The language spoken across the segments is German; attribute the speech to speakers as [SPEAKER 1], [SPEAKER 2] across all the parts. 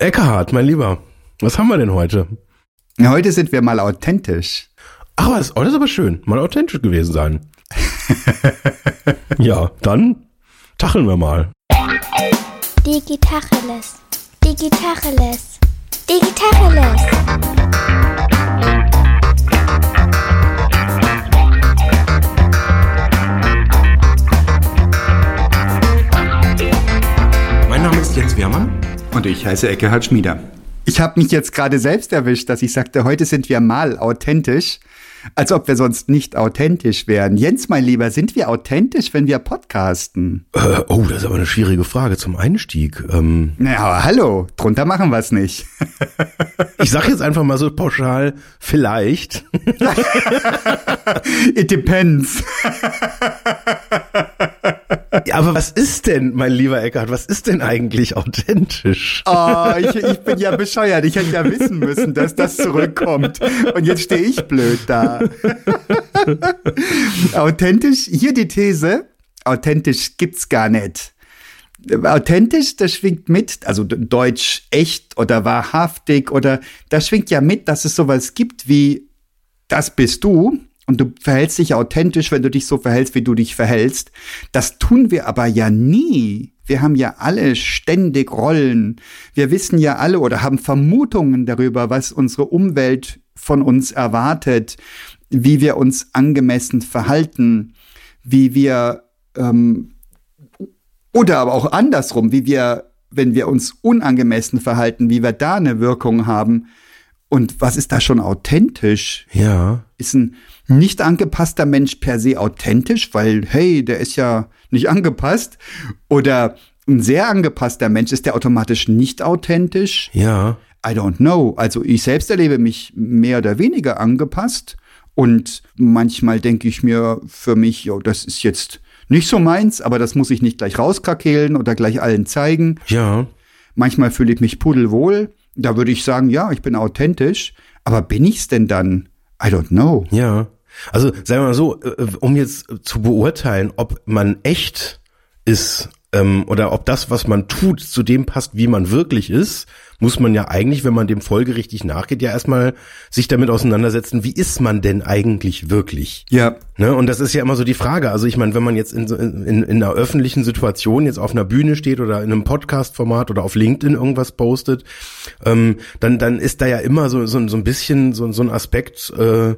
[SPEAKER 1] Eckhard, mein Lieber, was haben wir denn heute?
[SPEAKER 2] Heute sind wir mal authentisch.
[SPEAKER 1] Ach, was, oh, das ist aber schön, mal authentisch gewesen sein. ja, dann tacheln wir mal.
[SPEAKER 3] Digitacheles. Digitacheles. Digitacheles.
[SPEAKER 1] Mein Name ist Jens Wehrmann.
[SPEAKER 2] Und ich heiße Eckehard Schmieder. Ich habe mich jetzt gerade selbst erwischt, dass ich sagte, heute sind wir mal authentisch, als ob wir sonst nicht authentisch wären. Jens, mein Lieber, sind wir authentisch, wenn wir podcasten?
[SPEAKER 1] Äh, oh, das ist aber eine schwierige Frage zum Einstieg. Ähm,
[SPEAKER 2] Ja, hallo, drunter machen wir es nicht.
[SPEAKER 1] ich sag jetzt einfach mal so pauschal, vielleicht.
[SPEAKER 2] It depends.
[SPEAKER 1] Ja, aber was ist denn, mein lieber Eckhard, was ist denn eigentlich authentisch?
[SPEAKER 2] Oh, ich, ich bin ja bescheuert. Ich hätte ja wissen müssen, dass das zurückkommt. Und jetzt stehe ich blöd da. authentisch, hier die These, authentisch gibt's gar nicht. Authentisch, das schwingt mit, also deutsch echt oder wahrhaftig oder das schwingt ja mit, dass es sowas gibt wie das bist du und du verhältst dich authentisch, wenn du dich so verhältst, wie du dich verhältst. Das tun wir aber ja nie. Wir haben ja alle ständig Rollen. Wir wissen ja alle oder haben Vermutungen darüber, was unsere Umwelt von uns erwartet, wie wir uns angemessen verhalten, wie wir ähm, oder aber auch andersrum, wie wir, wenn wir uns unangemessen verhalten, wie wir da eine Wirkung haben. Und was ist da schon authentisch?
[SPEAKER 1] Ja.
[SPEAKER 2] Ist ein nicht angepasster Mensch per se authentisch, weil, hey, der ist ja nicht angepasst? Oder ein sehr angepasster Mensch, ist der automatisch nicht authentisch?
[SPEAKER 1] Ja.
[SPEAKER 2] I don't know. Also ich selbst erlebe mich mehr oder weniger angepasst. Und manchmal denke ich mir für mich, jo, das ist jetzt nicht so meins, aber das muss ich nicht gleich rauskrakehlen oder gleich allen zeigen.
[SPEAKER 1] Ja.
[SPEAKER 2] Manchmal fühle ich mich pudelwohl. Da würde ich sagen, ja, ich bin authentisch. Aber bin ich's denn dann? I don't know.
[SPEAKER 1] Ja. Also sagen wir mal so, äh, um jetzt zu beurteilen, ob man echt ist ähm, oder ob das, was man tut, zu dem passt, wie man wirklich ist, muss man ja eigentlich, wenn man dem folgerichtig nachgeht, ja erstmal sich damit auseinandersetzen, wie ist man denn eigentlich wirklich?
[SPEAKER 2] Ja.
[SPEAKER 1] Ne? Und das ist ja immer so die Frage. Also ich meine, wenn man jetzt in, in, in einer öffentlichen Situation jetzt auf einer Bühne steht oder in einem Podcast-Format oder auf LinkedIn irgendwas postet, ähm, dann, dann ist da ja immer so, so, so ein bisschen so, so ein Aspekt, äh,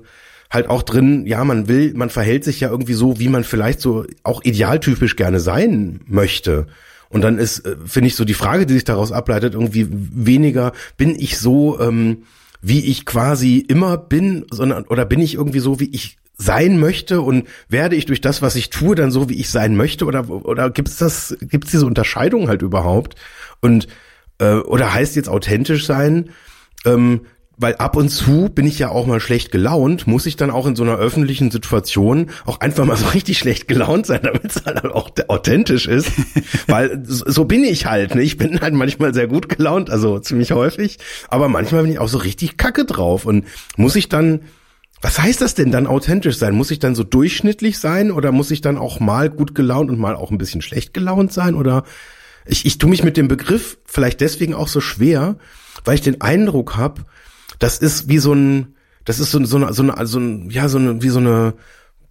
[SPEAKER 1] halt auch drin, ja, man will, man verhält sich ja irgendwie so, wie man vielleicht so auch idealtypisch gerne sein möchte. Und dann ist, äh, finde ich, so die Frage, die sich daraus ableitet, irgendwie weniger, bin ich so, ähm, wie ich quasi immer bin, sondern, oder bin ich irgendwie so, wie ich sein möchte und werde ich durch das, was ich tue, dann so, wie ich sein möchte, oder, oder gibt's das, gibt's diese Unterscheidung halt überhaupt? Und, äh, oder heißt jetzt authentisch sein, ähm, weil ab und zu bin ich ja auch mal schlecht gelaunt, muss ich dann auch in so einer öffentlichen Situation auch einfach mal so richtig schlecht gelaunt sein, damit es halt auch authentisch ist. weil so bin ich halt. Ne? Ich bin halt manchmal sehr gut gelaunt, also ziemlich häufig, aber manchmal bin ich auch so richtig kacke drauf und muss ich dann was heißt das denn dann authentisch sein? Muss ich dann so durchschnittlich sein oder muss ich dann auch mal gut gelaunt und mal auch ein bisschen schlecht gelaunt sein? Oder ich, ich tue mich mit dem Begriff vielleicht deswegen auch so schwer, weil ich den Eindruck habe, das ist wie so ein, das ist so, so, eine, so, eine, so ein, ja, so eine, wie so eine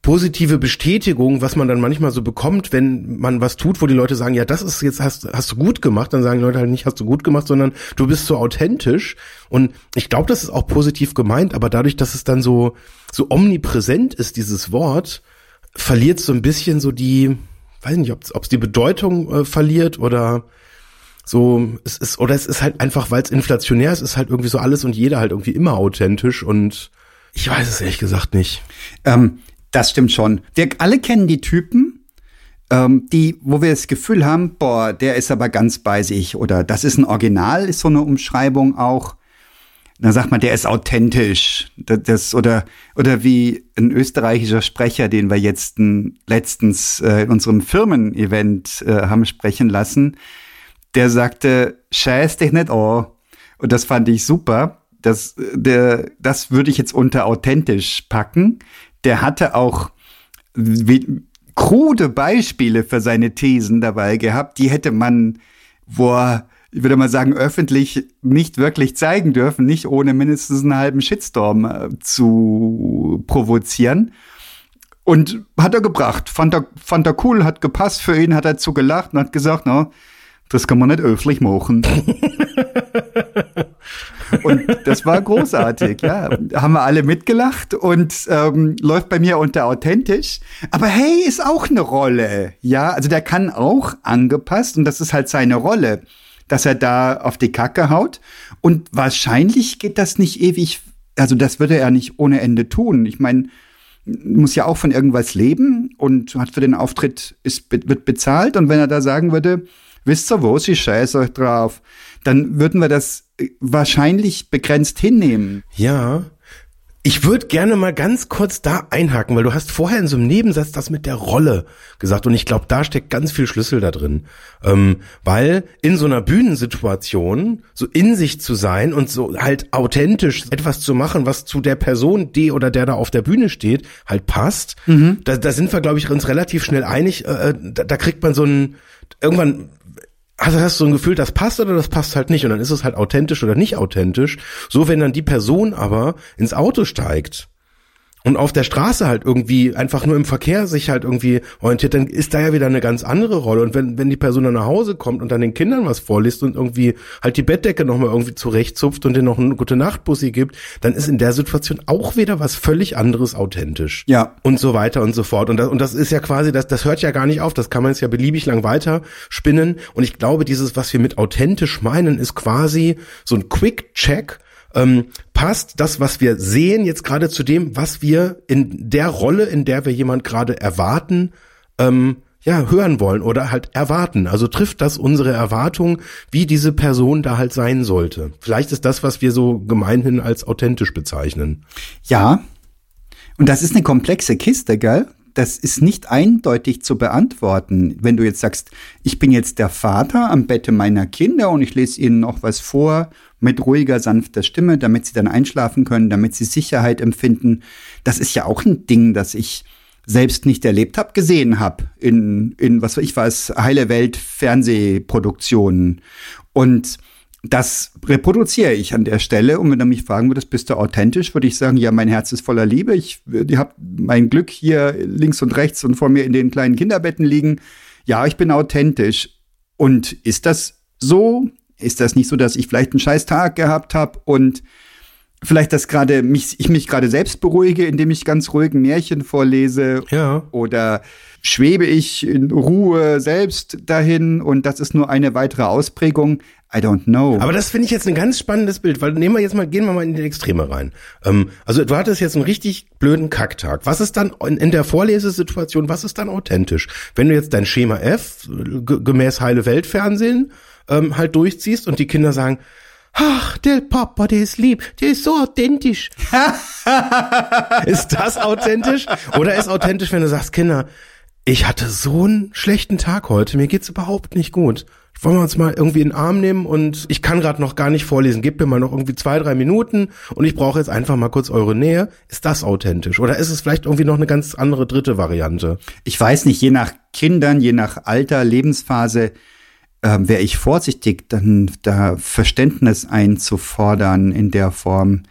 [SPEAKER 1] positive Bestätigung, was man dann manchmal so bekommt, wenn man was tut, wo die Leute sagen, ja, das ist jetzt, hast, hast du gut gemacht, dann sagen die Leute halt nicht, hast du gut gemacht, sondern du bist so authentisch. Und ich glaube, das ist auch positiv gemeint, aber dadurch, dass es dann so, so omnipräsent ist, dieses Wort, verliert so ein bisschen so die, weiß nicht, ob es die Bedeutung äh, verliert oder so, es ist, oder es ist halt einfach, weil es inflationär ist, ist halt irgendwie so alles und jeder halt irgendwie immer authentisch und ich weiß es ehrlich gesagt nicht.
[SPEAKER 2] Ähm, das stimmt schon. Wir alle kennen die Typen, ähm, die, wo wir das Gefühl haben, boah, der ist aber ganz bei sich oder das ist ein Original, ist so eine Umschreibung auch. Dann sagt man, der ist authentisch. Das, das, oder, oder wie ein österreichischer Sprecher, den wir jetzt letztens äh, in unserem Firmen-Event äh, haben sprechen lassen, der sagte, scheiß dich nicht an. Und das fand ich super. Das, der, das würde ich jetzt unter authentisch packen. Der hatte auch wie, krude Beispiele für seine Thesen dabei gehabt. Die hätte man, boah, ich würde mal sagen, öffentlich nicht wirklich zeigen dürfen, nicht ohne mindestens einen halben Shitstorm äh, zu provozieren. Und hat er gebracht. Fand er, fand er cool, hat gepasst für ihn, hat er zu gelacht und hat gesagt, na, das kann man nicht öffentlich machen. und das war großartig, ja. Haben wir alle mitgelacht und ähm, läuft bei mir unter authentisch. Aber hey, ist auch eine Rolle, ja. Also der kann auch angepasst und das ist halt seine Rolle, dass er da auf die Kacke haut. Und wahrscheinlich geht das nicht ewig, also das würde er nicht ohne Ende tun. Ich meine, muss ja auch von irgendwas leben und hat für den Auftritt ist, wird bezahlt. Und wenn er da sagen würde, wisst ihr was, ich scheiße euch drauf, dann würden wir das äh, wahrscheinlich begrenzt hinnehmen.
[SPEAKER 1] Ja, ich würde gerne mal ganz kurz da einhaken, weil du hast vorher in so einem Nebensatz das mit der Rolle gesagt und ich glaube, da steckt ganz viel Schlüssel da drin. Ähm, weil in so einer Bühnensituation so in sich zu sein und so halt authentisch etwas zu machen, was zu der Person, die oder der da auf der Bühne steht, halt passt, mhm. da, da sind wir, glaube ich, uns relativ schnell einig. Äh, äh da, da kriegt man so ein, irgendwann also hast du so ein Gefühl, das passt oder das passt halt nicht und dann ist es halt authentisch oder nicht authentisch. So, wenn dann die Person aber ins Auto steigt und auf der Straße halt irgendwie einfach nur im Verkehr sich halt irgendwie orientiert, dann ist da ja wieder eine ganz andere Rolle. Und wenn, wenn die Person dann nach Hause kommt und dann den Kindern was vorliest und irgendwie halt die Bettdecke nochmal irgendwie zurechtzupft und denen noch eine gute Nachtbussi gibt, dann ist in der Situation auch wieder was völlig anderes authentisch.
[SPEAKER 2] Ja.
[SPEAKER 1] Und so weiter und so fort. Und das, und das ist ja quasi, das, das hört ja gar nicht auf. Das kann man jetzt ja beliebig lang weiter spinnen. Und ich glaube, dieses, was wir mit authentisch meinen, ist quasi so ein Quick-Check, ähm, passt das, was wir sehen, jetzt gerade zu dem, was wir in der Rolle, in der wir jemand gerade erwarten, ähm, ja, hören wollen oder halt erwarten. Also trifft das unsere Erwartung, wie diese Person da halt sein sollte. Vielleicht ist das, was wir so gemeinhin als authentisch bezeichnen.
[SPEAKER 2] Ja. Und das ist eine komplexe Kiste, gell? Das ist nicht eindeutig zu beantworten. Wenn du jetzt sagst, ich bin jetzt der Vater am Bette meiner Kinder und ich lese ihnen noch was vor mit ruhiger, sanfter Stimme, damit sie dann einschlafen können, damit sie Sicherheit empfinden. Das ist ja auch ein Ding, das ich selbst nicht erlebt habe, gesehen habe in, in, was weiß ich was, heile Welt Fernsehproduktionen. Und das reproduziere ich an der Stelle. Und wenn du mich fragen würdest, bist du authentisch, würde ich sagen, ja, mein Herz ist voller Liebe. Ich, ich habe mein Glück hier links und rechts und vor mir in den kleinen Kinderbetten liegen. Ja, ich bin authentisch. Und ist das so? Ist das nicht so, dass ich vielleicht einen scheiß Tag gehabt habe und vielleicht das gerade mich ich mich gerade selbst beruhige, indem ich ganz ruhig ein Märchen vorlese
[SPEAKER 1] ja.
[SPEAKER 2] oder schwebe ich in Ruhe selbst dahin und das ist nur eine weitere Ausprägung. I don't know.
[SPEAKER 1] Aber das finde ich jetzt ein ganz spannendes Bild, weil nehmen wir jetzt mal, gehen wir mal in die Extreme rein. Ähm, also du hattest jetzt einen richtig blöden Kacktag. Was ist dann in, in der Vorlesesituation, was ist dann authentisch? Wenn du jetzt dein Schema F gemäß Heile Welt Fernsehen ähm, halt durchziehst und die Kinder sagen, Ach, der Papa, der ist lieb, der ist so authentisch. ist das authentisch? Oder ist authentisch, wenn du sagst, Kinder, ich hatte so einen schlechten Tag heute, mir geht's überhaupt nicht gut. Wollen wir uns mal irgendwie in den Arm nehmen und ich kann gerade noch gar nicht vorlesen. Gebt mir mal noch irgendwie zwei, drei Minuten und ich brauche jetzt einfach mal kurz eure Nähe. Ist das authentisch? Oder ist es vielleicht irgendwie noch eine ganz andere dritte Variante?
[SPEAKER 2] Ich weiß nicht, je nach Kindern, je nach Alter, Lebensphase, ähm, wäre ich vorsichtig, dann da Verständnis einzufordern in der Form.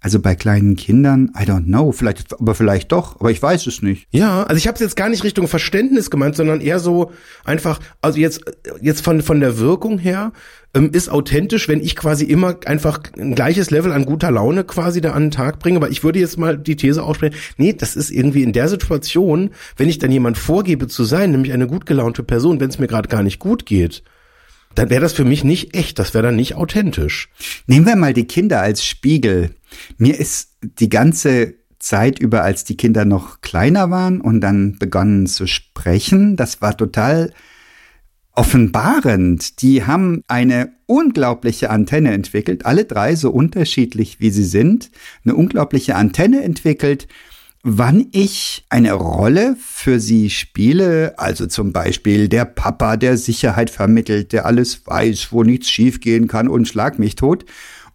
[SPEAKER 2] Also bei kleinen Kindern, I don't know, vielleicht, aber vielleicht doch, aber ich weiß es nicht.
[SPEAKER 1] Ja, also ich habe es jetzt gar nicht Richtung Verständnis gemeint, sondern eher so einfach, also jetzt jetzt von von der Wirkung her ähm, ist authentisch, wenn ich quasi immer einfach ein gleiches Level an guter Laune quasi da an den Tag bringe. Aber ich würde jetzt mal die These aussprechen, nee, das ist irgendwie in der Situation, wenn ich dann jemand vorgebe zu sein, nämlich eine gut gelaunte Person, wenn es mir gerade gar nicht gut geht, dann wäre das für mich nicht echt, das wäre dann nicht authentisch.
[SPEAKER 2] Nehmen wir mal die Kinder als Spiegel. Mir ist die ganze Zeit über, als die Kinder noch kleiner waren und dann begonnen zu sprechen, das war total offenbarend. Die haben eine unglaubliche Antenne entwickelt, alle drei so unterschiedlich wie sie sind, eine unglaubliche Antenne entwickelt, wann ich eine Rolle für sie spiele, also zum Beispiel der Papa, der Sicherheit vermittelt, der alles weiß, wo nichts schiefgehen kann und schlag mich tot,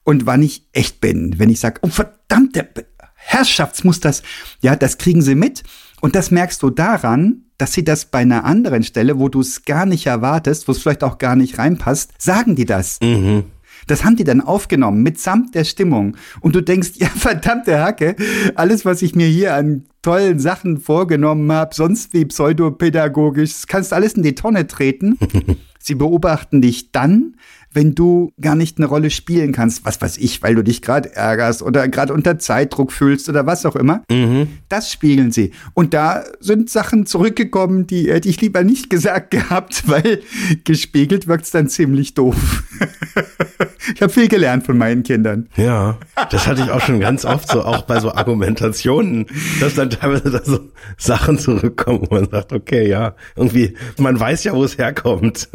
[SPEAKER 2] und wann ich echt bin, wenn ich sage, oh verdammte Herrschaftsmusters, ja, das kriegen sie mit. Und das merkst du daran, dass sie das bei einer anderen Stelle, wo du es gar nicht erwartest, wo es vielleicht auch gar nicht reinpasst, sagen die das.
[SPEAKER 1] Mhm.
[SPEAKER 2] Das haben die dann aufgenommen, mitsamt der Stimmung. Und du denkst, ja, verdammte Hacke, alles, was ich mir hier an tollen Sachen vorgenommen habe, sonst wie pseudopädagogisch, das kannst alles in die Tonne treten. Sie beobachten dich dann, wenn du gar nicht eine Rolle spielen kannst, was weiß ich, weil du dich gerade ärgerst oder gerade unter Zeitdruck fühlst oder was auch immer.
[SPEAKER 1] Mhm.
[SPEAKER 2] Das spiegeln sie. Und da sind Sachen zurückgekommen, die hätte ich lieber nicht gesagt gehabt, weil gespiegelt wirkt's dann ziemlich doof. ich habe viel gelernt von meinen Kindern.
[SPEAKER 1] Ja, das hatte ich auch schon ganz oft so, auch bei so Argumentationen, dass dann teilweise da so Sachen zurückkommen, wo man sagt, okay, ja, irgendwie, man weiß ja, wo es herkommt.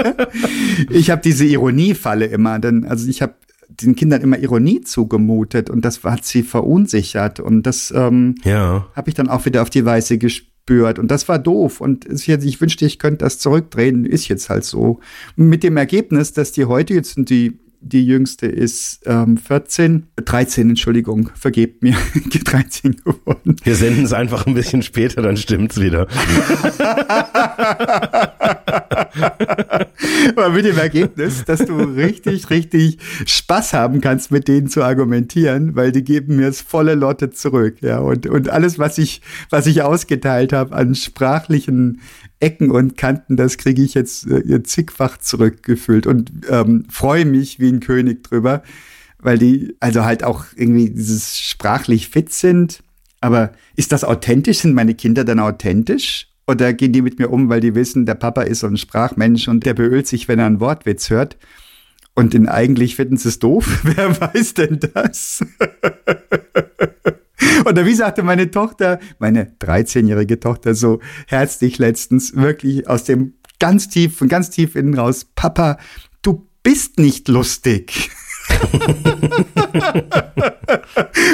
[SPEAKER 2] ich habe diese Ironiefalle immer, denn also ich habe den Kindern immer Ironie zugemutet und das hat sie verunsichert und das ähm,
[SPEAKER 1] ja.
[SPEAKER 2] habe ich dann auch wieder auf die Weise gespürt. Und das war doof. Und ich wünschte, ich könnte das zurückdrehen, ist jetzt halt so. Mit dem Ergebnis, dass die heute, jetzt sind die die jüngste ist ähm, 14, 13, Entschuldigung, vergebt mir, 13 geworden.
[SPEAKER 1] Wir senden es einfach ein bisschen später, dann stimmt's wieder.
[SPEAKER 2] Aber mit dem Ergebnis, dass du richtig, richtig Spaß haben kannst, mit denen zu argumentieren, weil die geben mir es volle Lotte zurück, ja. Und, und alles, was ich, was ich ausgeteilt habe an sprachlichen Ecken und Kanten, das kriege ich jetzt äh, zigfach zurückgefüllt und ähm, freue mich wie ein König drüber, weil die also halt auch irgendwie dieses sprachlich fit sind. Aber ist das authentisch? Sind meine Kinder dann authentisch? Oder gehen die mit mir um, weil die wissen, der Papa ist so ein Sprachmensch und der beölt sich, wenn er einen Wortwitz hört? Und in eigentlich finden sie es doof. Wer weiß denn das? Oder wie sagte meine Tochter, meine 13-jährige Tochter so herzlich letztens, wirklich aus dem ganz tief, von ganz tief innen raus, Papa, du bist nicht lustig.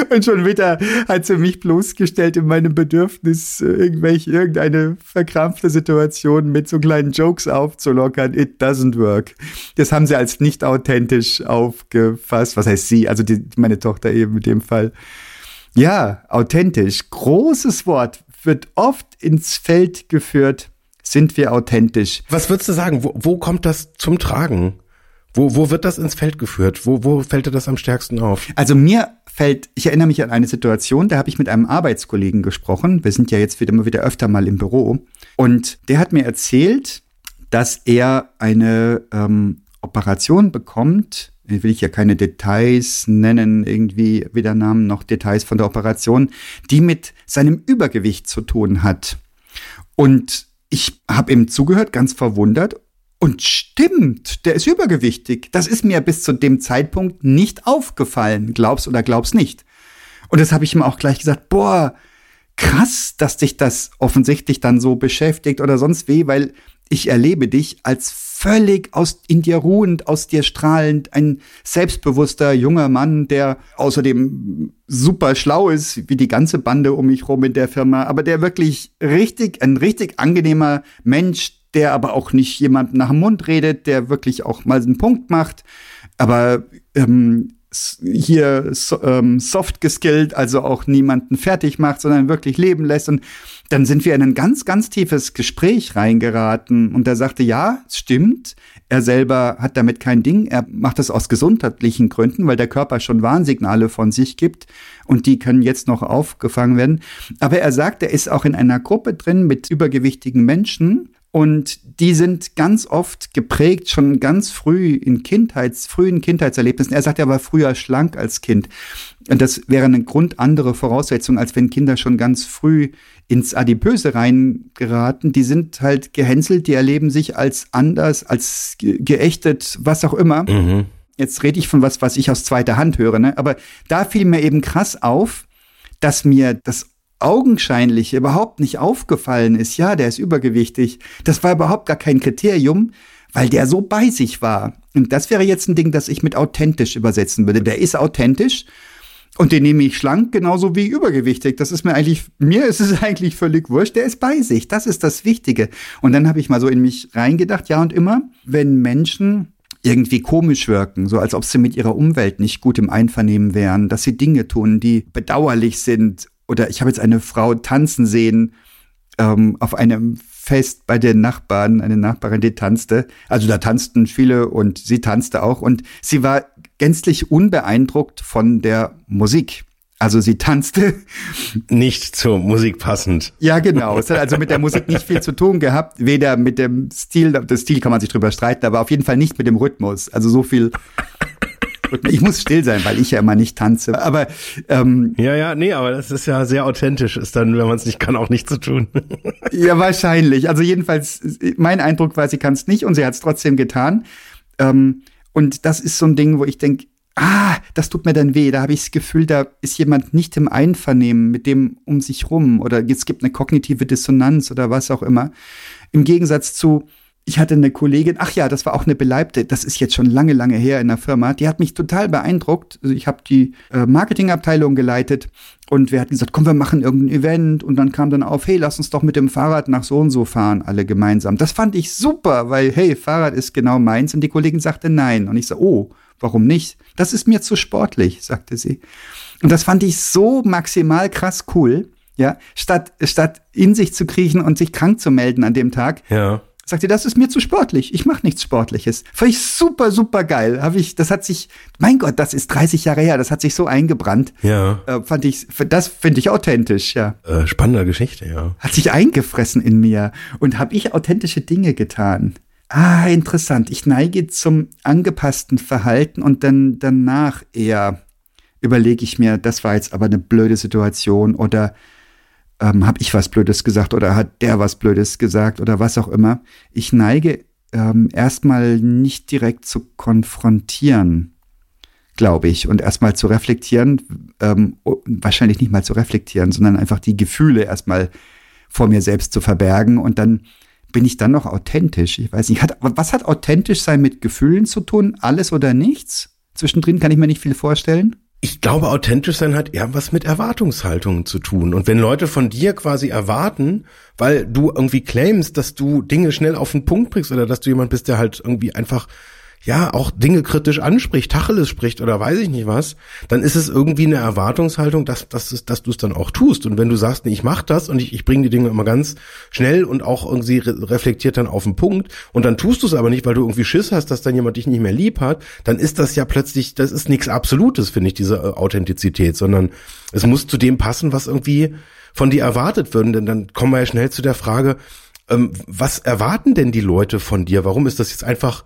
[SPEAKER 2] und schon wieder hat sie mich bloßgestellt in meinem Bedürfnis, irgendwelche, irgendeine verkrampfte Situation mit so kleinen Jokes aufzulockern. It doesn't work. Das haben sie als nicht authentisch aufgefasst. Was heißt sie? Also die, meine Tochter eben in dem Fall. Ja, authentisch. Großes Wort wird oft ins Feld geführt. Sind wir authentisch?
[SPEAKER 1] Was würdest du sagen? Wo, wo kommt das zum Tragen? Wo, wo wird das ins Feld geführt? Wo, wo fällt dir das am stärksten auf?
[SPEAKER 2] Also mir fällt, ich erinnere mich an eine Situation, da habe ich mit einem Arbeitskollegen gesprochen. Wir sind ja jetzt wieder immer wieder öfter mal im Büro. Und der hat mir erzählt, dass er eine ähm, Operation bekommt will ich ja keine Details nennen, irgendwie weder Namen noch Details von der Operation, die mit seinem Übergewicht zu tun hat. Und ich habe ihm zugehört, ganz verwundert. Und stimmt, der ist übergewichtig. Das ist mir bis zu dem Zeitpunkt nicht aufgefallen. Glaubst oder glaubst nicht. Und das habe ich ihm auch gleich gesagt, boah, krass, dass dich das offensichtlich dann so beschäftigt oder sonst wie, weil ich erlebe dich als völlig aus in dir ruhend, aus dir strahlend, ein selbstbewusster junger Mann, der außerdem super schlau ist, wie die ganze Bande um mich rum in der Firma, aber der wirklich richtig, ein richtig angenehmer Mensch, der aber auch nicht jemandem nach dem Mund redet, der wirklich auch mal einen Punkt macht, aber ähm, hier so, ähm, soft geskillt, also auch niemanden fertig macht, sondern wirklich leben lässt. Und dann sind wir in ein ganz, ganz tiefes Gespräch reingeraten. Und er sagte, ja, stimmt. Er selber hat damit kein Ding. Er macht das aus gesundheitlichen Gründen, weil der Körper schon Warnsignale von sich gibt. Und die können jetzt noch aufgefangen werden. Aber er sagt, er ist auch in einer Gruppe drin mit übergewichtigen Menschen. Und die sind ganz oft geprägt, schon ganz früh in Kindheits, frühen Kindheitserlebnissen. Er sagt, er war früher schlank als Kind. Und das wäre eine Grund andere Voraussetzung, als wenn Kinder schon ganz früh ins Adipöse reingeraten. Die sind halt gehänselt, die erleben sich als anders, als geächtet, was auch immer. Mhm. Jetzt rede ich von was, was ich aus zweiter Hand höre, ne? Aber da fiel mir eben krass auf, dass mir das augenscheinlich überhaupt nicht aufgefallen ist, ja, der ist übergewichtig, das war überhaupt gar kein Kriterium, weil der so bei sich war. Und das wäre jetzt ein Ding, das ich mit authentisch übersetzen würde. Der ist authentisch und den nehme ich schlank genauso wie übergewichtig. Das ist mir eigentlich, mir ist es eigentlich völlig wurscht. Der ist bei sich. Das ist das Wichtige. Und dann habe ich mal so in mich reingedacht, ja und immer, wenn Menschen irgendwie komisch wirken, so als ob sie mit ihrer Umwelt nicht gut im Einvernehmen wären, dass sie Dinge tun, die bedauerlich sind. Oder ich habe jetzt eine Frau tanzen sehen ähm, auf einem Fest bei den Nachbarn, eine Nachbarin, die tanzte. Also da tanzten viele und sie tanzte auch und sie war gänzlich unbeeindruckt von der Musik. Also sie tanzte.
[SPEAKER 1] Nicht zur Musik passend.
[SPEAKER 2] Ja, genau. Es hat also mit der Musik nicht viel zu tun gehabt. Weder mit dem Stil, das Stil kann man sich drüber streiten, aber auf jeden Fall nicht mit dem Rhythmus. Also so viel. Ich muss still sein, weil ich ja immer nicht tanze. Aber ähm,
[SPEAKER 1] ja, ja, nee, aber das ist ja sehr authentisch. Ist dann, wenn man es nicht kann, auch nicht zu tun.
[SPEAKER 2] ja, wahrscheinlich. Also jedenfalls, mein Eindruck war, sie kann es nicht und sie hat es trotzdem getan. Ähm, und das ist so ein Ding, wo ich denke, ah, das tut mir dann weh. Da habe ich das Gefühl, da ist jemand nicht im Einvernehmen mit dem um sich rum oder es gibt eine kognitive Dissonanz oder was auch immer. Im Gegensatz zu, ich hatte eine Kollegin, ach ja, das war auch eine Beleibte, das ist jetzt schon lange, lange her in der Firma, die hat mich total beeindruckt. Also ich habe die äh, Marketingabteilung geleitet und wir hatten gesagt, komm, wir machen irgendein Event und dann kam dann auf, hey, lass uns doch mit dem Fahrrad nach so und so fahren, alle gemeinsam. Das fand ich super, weil, hey, Fahrrad ist genau meins und die Kollegin sagte nein und ich so, oh, Warum nicht? Das ist mir zu sportlich, sagte sie. Und das fand ich so maximal krass cool. Ja, statt, statt in sich zu kriechen und sich krank zu melden an dem Tag,
[SPEAKER 1] ja.
[SPEAKER 2] Sagt sie, das ist mir zu sportlich. Ich mache nichts Sportliches. Fand ich super, super geil. Hab ich, das hat sich, mein Gott, das ist 30 Jahre her. Das hat sich so eingebrannt.
[SPEAKER 1] Ja.
[SPEAKER 2] Äh, fand ich, das finde ich authentisch. Ja.
[SPEAKER 1] Äh, spannende Geschichte, ja.
[SPEAKER 2] Hat sich eingefressen in mir und habe ich authentische Dinge getan. Ah, interessant. Ich neige zum angepassten Verhalten und dann danach eher überlege ich mir, das war jetzt aber eine blöde Situation oder ähm, habe ich was Blödes gesagt oder hat der was Blödes gesagt oder was auch immer. Ich neige ähm, erstmal nicht direkt zu konfrontieren, glaube ich, und erstmal zu reflektieren, ähm, wahrscheinlich nicht mal zu reflektieren, sondern einfach die Gefühle erstmal vor mir selbst zu verbergen und dann bin ich dann noch authentisch? Ich weiß nicht. Hat, was hat authentisch sein mit Gefühlen zu tun? Alles oder nichts? Zwischendrin kann ich mir nicht viel vorstellen.
[SPEAKER 1] Ich glaube, authentisch sein hat eher was mit Erwartungshaltungen zu tun. Und wenn Leute von dir quasi erwarten, weil du irgendwie claimst, dass du Dinge schnell auf den Punkt bringst oder dass du jemand bist, der halt irgendwie einfach ja, auch Dinge kritisch anspricht, Tacheles spricht oder weiß ich nicht was, dann ist es irgendwie eine Erwartungshaltung, dass, dass, dass du es dann auch tust. Und wenn du sagst, nee, ich mach das und ich, ich bringe die Dinge immer ganz schnell und auch irgendwie re reflektiert dann auf den Punkt und dann tust du es aber nicht, weil du irgendwie Schiss hast, dass dann jemand dich nicht mehr lieb hat, dann ist das ja plötzlich, das ist nichts Absolutes, finde ich, diese äh, Authentizität, sondern es muss zu dem passen, was irgendwie von dir erwartet wird. Denn dann kommen wir ja schnell zu der Frage, ähm, was erwarten denn die Leute von dir? Warum ist das jetzt einfach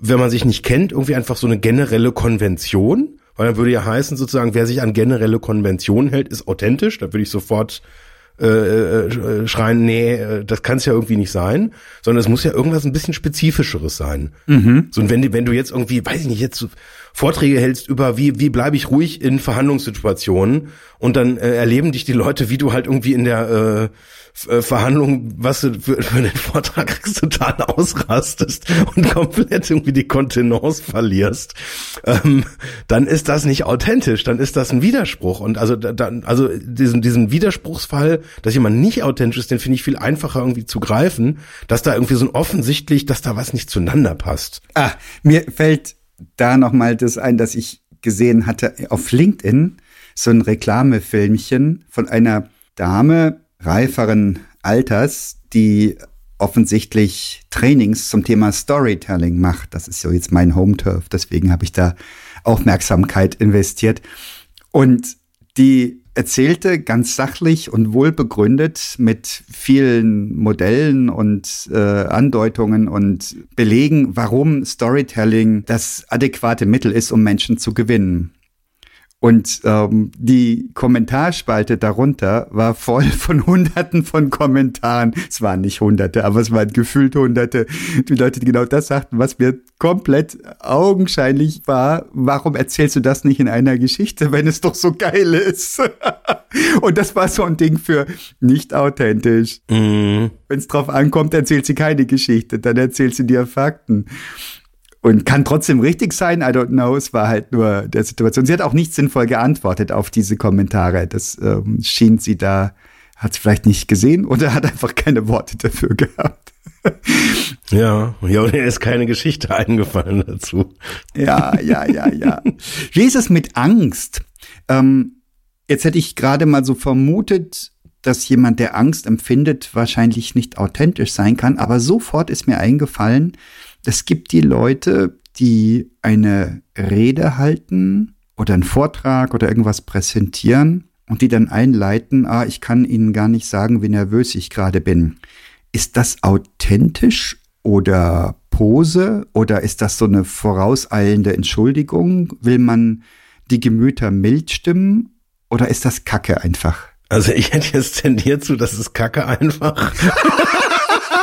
[SPEAKER 1] wenn man sich nicht kennt, irgendwie einfach so eine generelle Konvention, weil dann würde ja heißen sozusagen, wer sich an generelle Konventionen hält, ist authentisch. Da würde ich sofort äh, äh, schreien, nee, äh, das kann es ja irgendwie nicht sein, sondern es muss ja irgendwas ein bisschen spezifischeres sein. Mhm. So und wenn, wenn du jetzt irgendwie, weiß ich nicht, jetzt Vorträge hältst über wie wie bleibe ich ruhig in Verhandlungssituationen und dann äh, erleben dich die Leute, wie du halt irgendwie in der äh, äh, Verhandlungen, was du für, für den Vortrag total ausrastest und komplett irgendwie die Kontenance verlierst, ähm, dann ist das nicht authentisch, dann ist das ein Widerspruch. Und also dann, also diesen, diesen Widerspruchsfall, dass jemand nicht authentisch ist, den finde ich viel einfacher irgendwie zu greifen, dass da irgendwie so ein offensichtlich, dass da was nicht zueinander passt.
[SPEAKER 2] Ah, mir fällt da nochmal das ein, dass ich gesehen hatte auf LinkedIn so ein Reklamefilmchen von einer Dame, reiferen Alters, die offensichtlich Trainings zum Thema Storytelling macht. Das ist so jetzt mein Home-Turf, deswegen habe ich da Aufmerksamkeit investiert. Und die erzählte ganz sachlich und wohlbegründet mit vielen Modellen und äh, Andeutungen und Belegen, warum Storytelling das adäquate Mittel ist, um Menschen zu gewinnen. Und ähm, die Kommentarspalte darunter war voll von Hunderten von Kommentaren. Es waren nicht Hunderte, aber es waren gefühlt Hunderte. Die Leute, die genau das sagten, was mir komplett augenscheinlich war. Warum erzählst du das nicht in einer Geschichte, wenn es doch so geil ist? Und das war so ein Ding für nicht authentisch. Mhm. Wenn es drauf ankommt, erzählt sie keine Geschichte, dann erzählt sie dir Fakten und kann trotzdem richtig sein. I don't know. Es war halt nur der Situation. Sie hat auch nicht sinnvoll geantwortet auf diese Kommentare. Das ähm, schien sie da hat es vielleicht nicht gesehen oder hat einfach keine Worte dafür gehabt.
[SPEAKER 1] Ja, ja, und er ist keine Geschichte eingefallen dazu.
[SPEAKER 2] Ja, ja, ja, ja. Wie ist es mit Angst? Ähm, jetzt hätte ich gerade mal so vermutet, dass jemand, der Angst empfindet, wahrscheinlich nicht authentisch sein kann. Aber sofort ist mir eingefallen, es gibt die Leute, die eine Rede halten oder einen Vortrag oder irgendwas präsentieren und die dann einleiten, ah, ich kann Ihnen gar nicht sagen, wie nervös ich gerade bin. Ist das authentisch oder Pose oder ist das so eine vorauseilende Entschuldigung? Will man die Gemüter mild stimmen oder ist das Kacke einfach?
[SPEAKER 1] Also ich hätte jetzt tendiert zu, das ist Kacke einfach.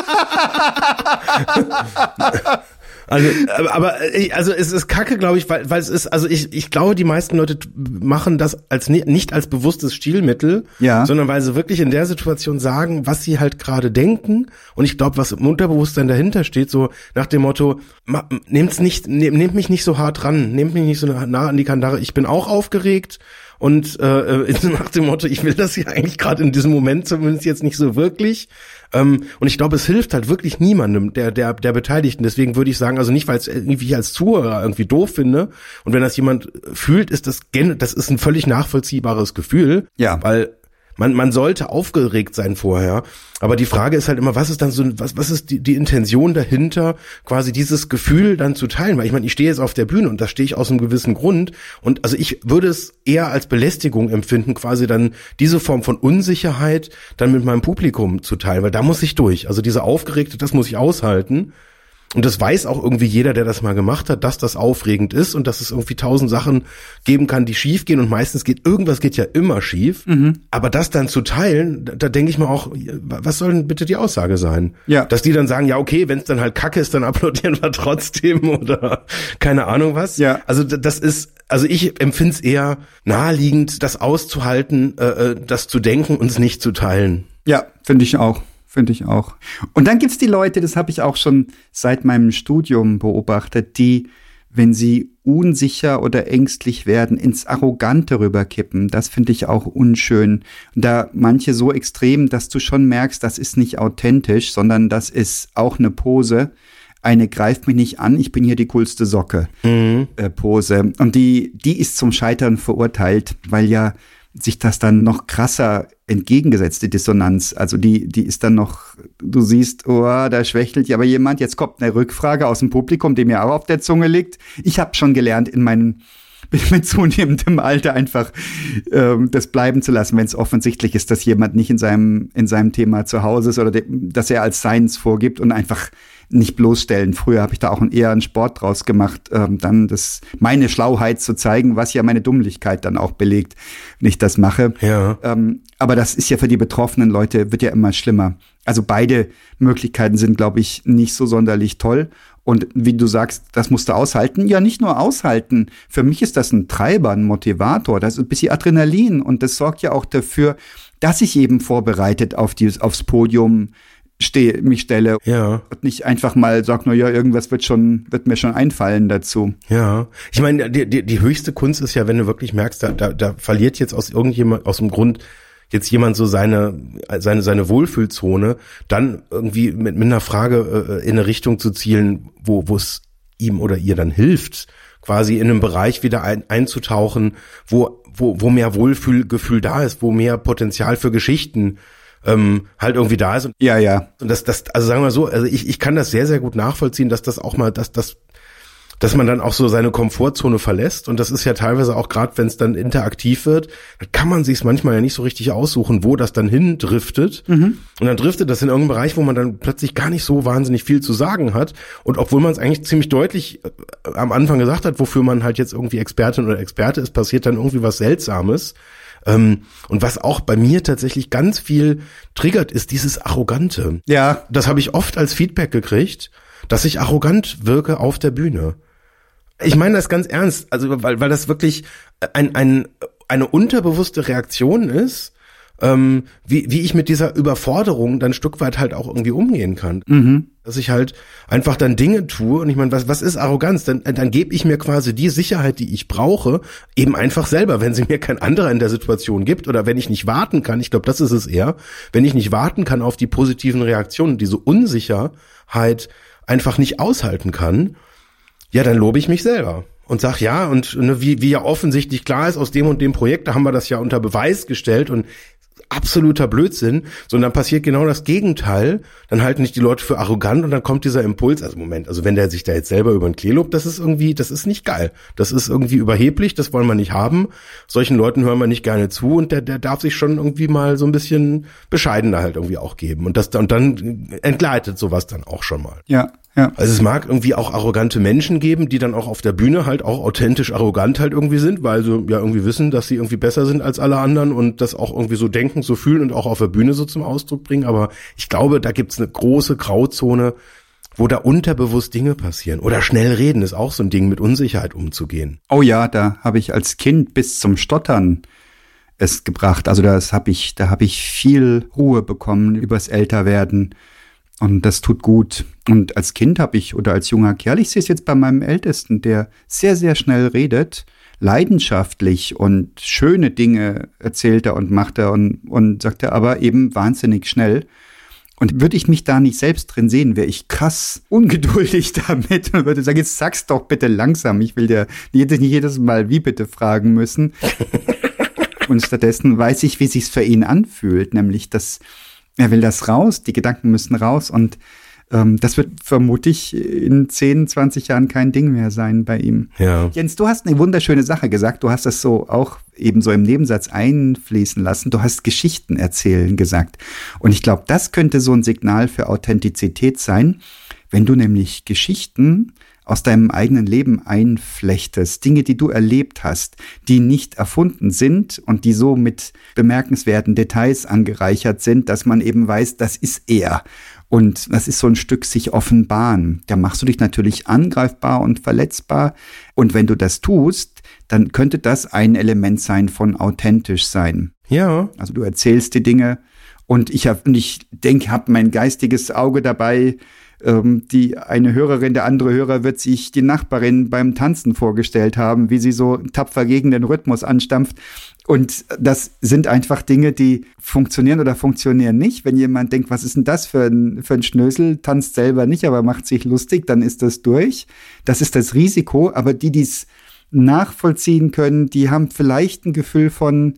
[SPEAKER 1] Also, aber also es ist Kacke, glaube ich, weil, weil es ist, also ich, ich glaube, die meisten Leute machen das als nicht als bewusstes Stilmittel,
[SPEAKER 2] ja.
[SPEAKER 1] sondern weil sie wirklich in der Situation sagen, was sie halt gerade denken. Und ich glaube, was im Unterbewusstsein dahinter steht, so nach dem Motto, nehmt's nicht, nehmt, nehmt mich nicht so hart ran, nehmt mich nicht so nah an die Kandare, ich bin auch aufgeregt und äh, äh nach dem Motto, ich will das hier eigentlich gerade in diesem Moment zumindest jetzt nicht so wirklich. Ähm, und ich glaube, es hilft halt wirklich niemandem der der der Beteiligten. Deswegen würde ich sagen, also nicht, weil es irgendwie als Zuhörer irgendwie doof finde. Und wenn das jemand fühlt, ist das das ist ein völlig nachvollziehbares Gefühl.
[SPEAKER 2] Ja.
[SPEAKER 1] Weil man, man sollte aufgeregt sein vorher. Aber die Frage ist halt immer, was ist dann so, was, was ist die, die Intention dahinter, quasi dieses Gefühl dann zu teilen? Weil ich meine, ich stehe jetzt auf der Bühne und da stehe ich aus einem gewissen Grund. Und also ich würde es eher als Belästigung empfinden, quasi dann diese Form von Unsicherheit dann mit meinem Publikum zu teilen, weil da muss ich durch. Also diese Aufgeregte, das muss ich aushalten. Und das weiß auch irgendwie jeder, der das mal gemacht hat, dass das aufregend ist und dass es irgendwie tausend Sachen geben kann, die schief gehen und meistens geht irgendwas geht ja immer schief. Mhm. Aber das dann zu teilen, da, da denke ich mir auch, was soll denn bitte die Aussage sein?
[SPEAKER 2] Ja.
[SPEAKER 1] Dass die dann sagen, ja okay, wenn es dann halt Kacke ist, dann applaudieren wir trotzdem oder keine Ahnung was.
[SPEAKER 2] Ja.
[SPEAKER 1] Also das ist, also ich empfinde es eher naheliegend, das auszuhalten, äh, äh, das zu denken und es nicht zu teilen.
[SPEAKER 2] Ja, finde ich auch. Finde ich auch. Und dann gibt's die Leute, das habe ich auch schon seit meinem Studium beobachtet, die, wenn sie unsicher oder ängstlich werden, ins Arrogante rüberkippen. Das finde ich auch unschön. Und da manche so extrem, dass du schon merkst, das ist nicht authentisch, sondern das ist auch eine Pose. Eine greift mich nicht an, ich bin hier die coolste Socke
[SPEAKER 1] Mhm.
[SPEAKER 2] äh, Pose. Und die, die ist zum Scheitern verurteilt, weil ja sich das dann noch krasser entgegengesetzt, die Dissonanz. Also die, die ist dann noch, du siehst, oh, da schwächelt ja aber jemand. Jetzt kommt eine Rückfrage aus dem Publikum, die mir auch auf der Zunge liegt. Ich habe schon gelernt, in meinen mit zunehmendem Alter einfach ähm, das bleiben zu lassen, wenn es offensichtlich ist, dass jemand nicht in seinem in seinem Thema zu Hause ist oder de, dass er als Science vorgibt und einfach nicht bloßstellen. Früher habe ich da auch eher einen Sport draus gemacht, ähm, dann das meine Schlauheit zu zeigen, was ja meine Dummlichkeit dann auch belegt, wenn ich das mache.
[SPEAKER 1] Ja.
[SPEAKER 2] Ähm, aber das ist ja für die betroffenen Leute wird ja immer schlimmer. Also beide Möglichkeiten sind, glaube ich, nicht so sonderlich toll. Und wie du sagst, das musst du aushalten. Ja, nicht nur aushalten. Für mich ist das ein Treiber, ein Motivator. Das ist ein bisschen Adrenalin. Und das sorgt ja auch dafür, dass ich eben vorbereitet auf dieses, aufs Podium stehe, mich stelle.
[SPEAKER 1] Ja.
[SPEAKER 2] Und nicht einfach mal sag, nur ja, irgendwas wird schon, wird mir schon einfallen dazu.
[SPEAKER 1] Ja. Ich meine, die, die, die höchste Kunst ist ja, wenn du wirklich merkst, da, da, da verliert jetzt aus irgendjemand, aus dem Grund, jetzt jemand so seine seine seine Wohlfühlzone, dann irgendwie mit, mit einer Frage äh, in eine Richtung zu zielen, wo wo es ihm oder ihr dann hilft, quasi in einem Bereich wieder ein, einzutauchen, wo wo wo mehr Wohlfühlgefühl da ist, wo mehr Potenzial für Geschichten ähm, halt irgendwie da ist. Und,
[SPEAKER 2] Ja, ja.
[SPEAKER 1] und das das also sagen wir so, also ich ich kann das sehr sehr gut nachvollziehen, dass das auch mal dass das dass man dann auch so seine Komfortzone verlässt und das ist ja teilweise auch gerade, wenn es dann interaktiv wird, dann kann man sich es manchmal ja nicht so richtig aussuchen, wo das dann hindriftet und dann driftet das in irgendeinen Bereich, wo man dann plötzlich gar nicht so wahnsinnig viel zu sagen hat und obwohl man es eigentlich ziemlich deutlich äh, am Anfang gesagt hat, wofür man halt jetzt irgendwie Expertin oder Experte ist, passiert dann irgendwie was Seltsames. Ähm, und was auch bei mir tatsächlich ganz viel triggert, ist dieses Arrogante
[SPEAKER 2] Ja,
[SPEAKER 1] das habe ich oft als Feedback gekriegt, dass ich arrogant wirke auf der Bühne. Ich meine das ganz ernst, also weil, weil das wirklich ein, ein, eine unterbewusste Reaktion ist ähm, wie, wie ich mit dieser Überforderung dann ein Stück weit halt auch irgendwie umgehen kann.
[SPEAKER 2] Mhm.
[SPEAKER 1] Dass ich halt einfach dann Dinge tue und ich meine, was, was ist Arroganz? Dann, dann gebe ich mir quasi die Sicherheit, die ich brauche, eben einfach selber, wenn sie mir kein anderer in der Situation gibt oder wenn ich nicht warten kann, ich glaube, das ist es eher, wenn ich nicht warten kann auf die positiven Reaktionen, diese Unsicherheit einfach nicht aushalten kann, ja, dann lobe ich mich selber und sag ja und ne, wie wie ja offensichtlich klar ist aus dem und dem Projekt, da haben wir das ja unter Beweis gestellt und absoluter Blödsinn, sondern passiert genau das Gegenteil. Dann halten nicht die Leute für arrogant und dann kommt dieser Impuls. Also Moment, also wenn der sich da jetzt selber über den Klee lobt, das ist irgendwie, das ist nicht geil. Das ist irgendwie überheblich, das wollen wir nicht haben. Solchen Leuten hören wir nicht gerne zu und der, der darf sich schon irgendwie mal so ein bisschen bescheidener halt irgendwie auch geben. Und das und dann entgleitet sowas dann auch schon mal.
[SPEAKER 2] Ja, ja.
[SPEAKER 1] Also es mag irgendwie auch arrogante Menschen geben, die dann auch auf der Bühne halt auch authentisch arrogant halt irgendwie sind, weil sie ja irgendwie wissen, dass sie irgendwie besser sind als alle anderen und das auch irgendwie so denken, so fühlen und auch auf der Bühne so zum Ausdruck bringen. Aber ich glaube, da gibt's eine große Grauzone, wo da unterbewusst Dinge passieren. Oder schnell reden ist auch so ein Ding, mit Unsicherheit umzugehen.
[SPEAKER 2] Oh ja, da habe ich als Kind bis zum Stottern es gebracht. Also das habe ich, da habe ich viel Ruhe bekommen übers Älterwerden. Und das tut gut. Und als Kind habe ich oder als junger Kerl, ich sehe es jetzt bei meinem Ältesten, der sehr, sehr schnell redet, leidenschaftlich und schöne Dinge erzählt er und macht er und, und sagt er aber eben wahnsinnig schnell. Und würde ich mich da nicht selbst drin sehen, wäre ich krass ungeduldig damit und würde sagen, jetzt sag's doch bitte langsam. Ich will dir nicht jedes Mal wie bitte fragen müssen. und stattdessen weiß ich, wie sich's für ihn anfühlt, nämlich dass er will das raus, die Gedanken müssen raus und ähm, das wird vermutlich in 10, 20 Jahren kein Ding mehr sein bei ihm.
[SPEAKER 1] Ja.
[SPEAKER 2] Jens, du hast eine wunderschöne Sache gesagt. Du hast das so auch eben so im Nebensatz einfließen lassen. Du hast Geschichten erzählen gesagt. Und ich glaube, das könnte so ein Signal für Authentizität sein, wenn du nämlich Geschichten aus deinem eigenen Leben einflechtest, Dinge, die du erlebt hast, die nicht erfunden sind und die so mit bemerkenswerten Details angereichert sind, dass man eben weiß, das ist er. Und das ist so ein Stück sich offenbaren. Da machst du dich natürlich angreifbar und verletzbar. Und wenn du das tust, dann könnte das ein Element sein von authentisch sein.
[SPEAKER 1] Ja.
[SPEAKER 2] Also du erzählst die Dinge und ich habe, und ich denke, habe mein geistiges Auge dabei, ähm, die eine Hörerin, der andere Hörer wird sich die Nachbarin beim Tanzen vorgestellt haben, wie sie so tapfer gegen den Rhythmus anstampft. Und das sind einfach Dinge, die funktionieren oder funktionieren nicht. Wenn jemand denkt, was ist denn das für ein, für ein Schnösel, tanzt selber nicht, aber macht sich lustig, dann ist das durch. Das ist das Risiko. Aber die, die es nachvollziehen können, die haben vielleicht ein Gefühl von,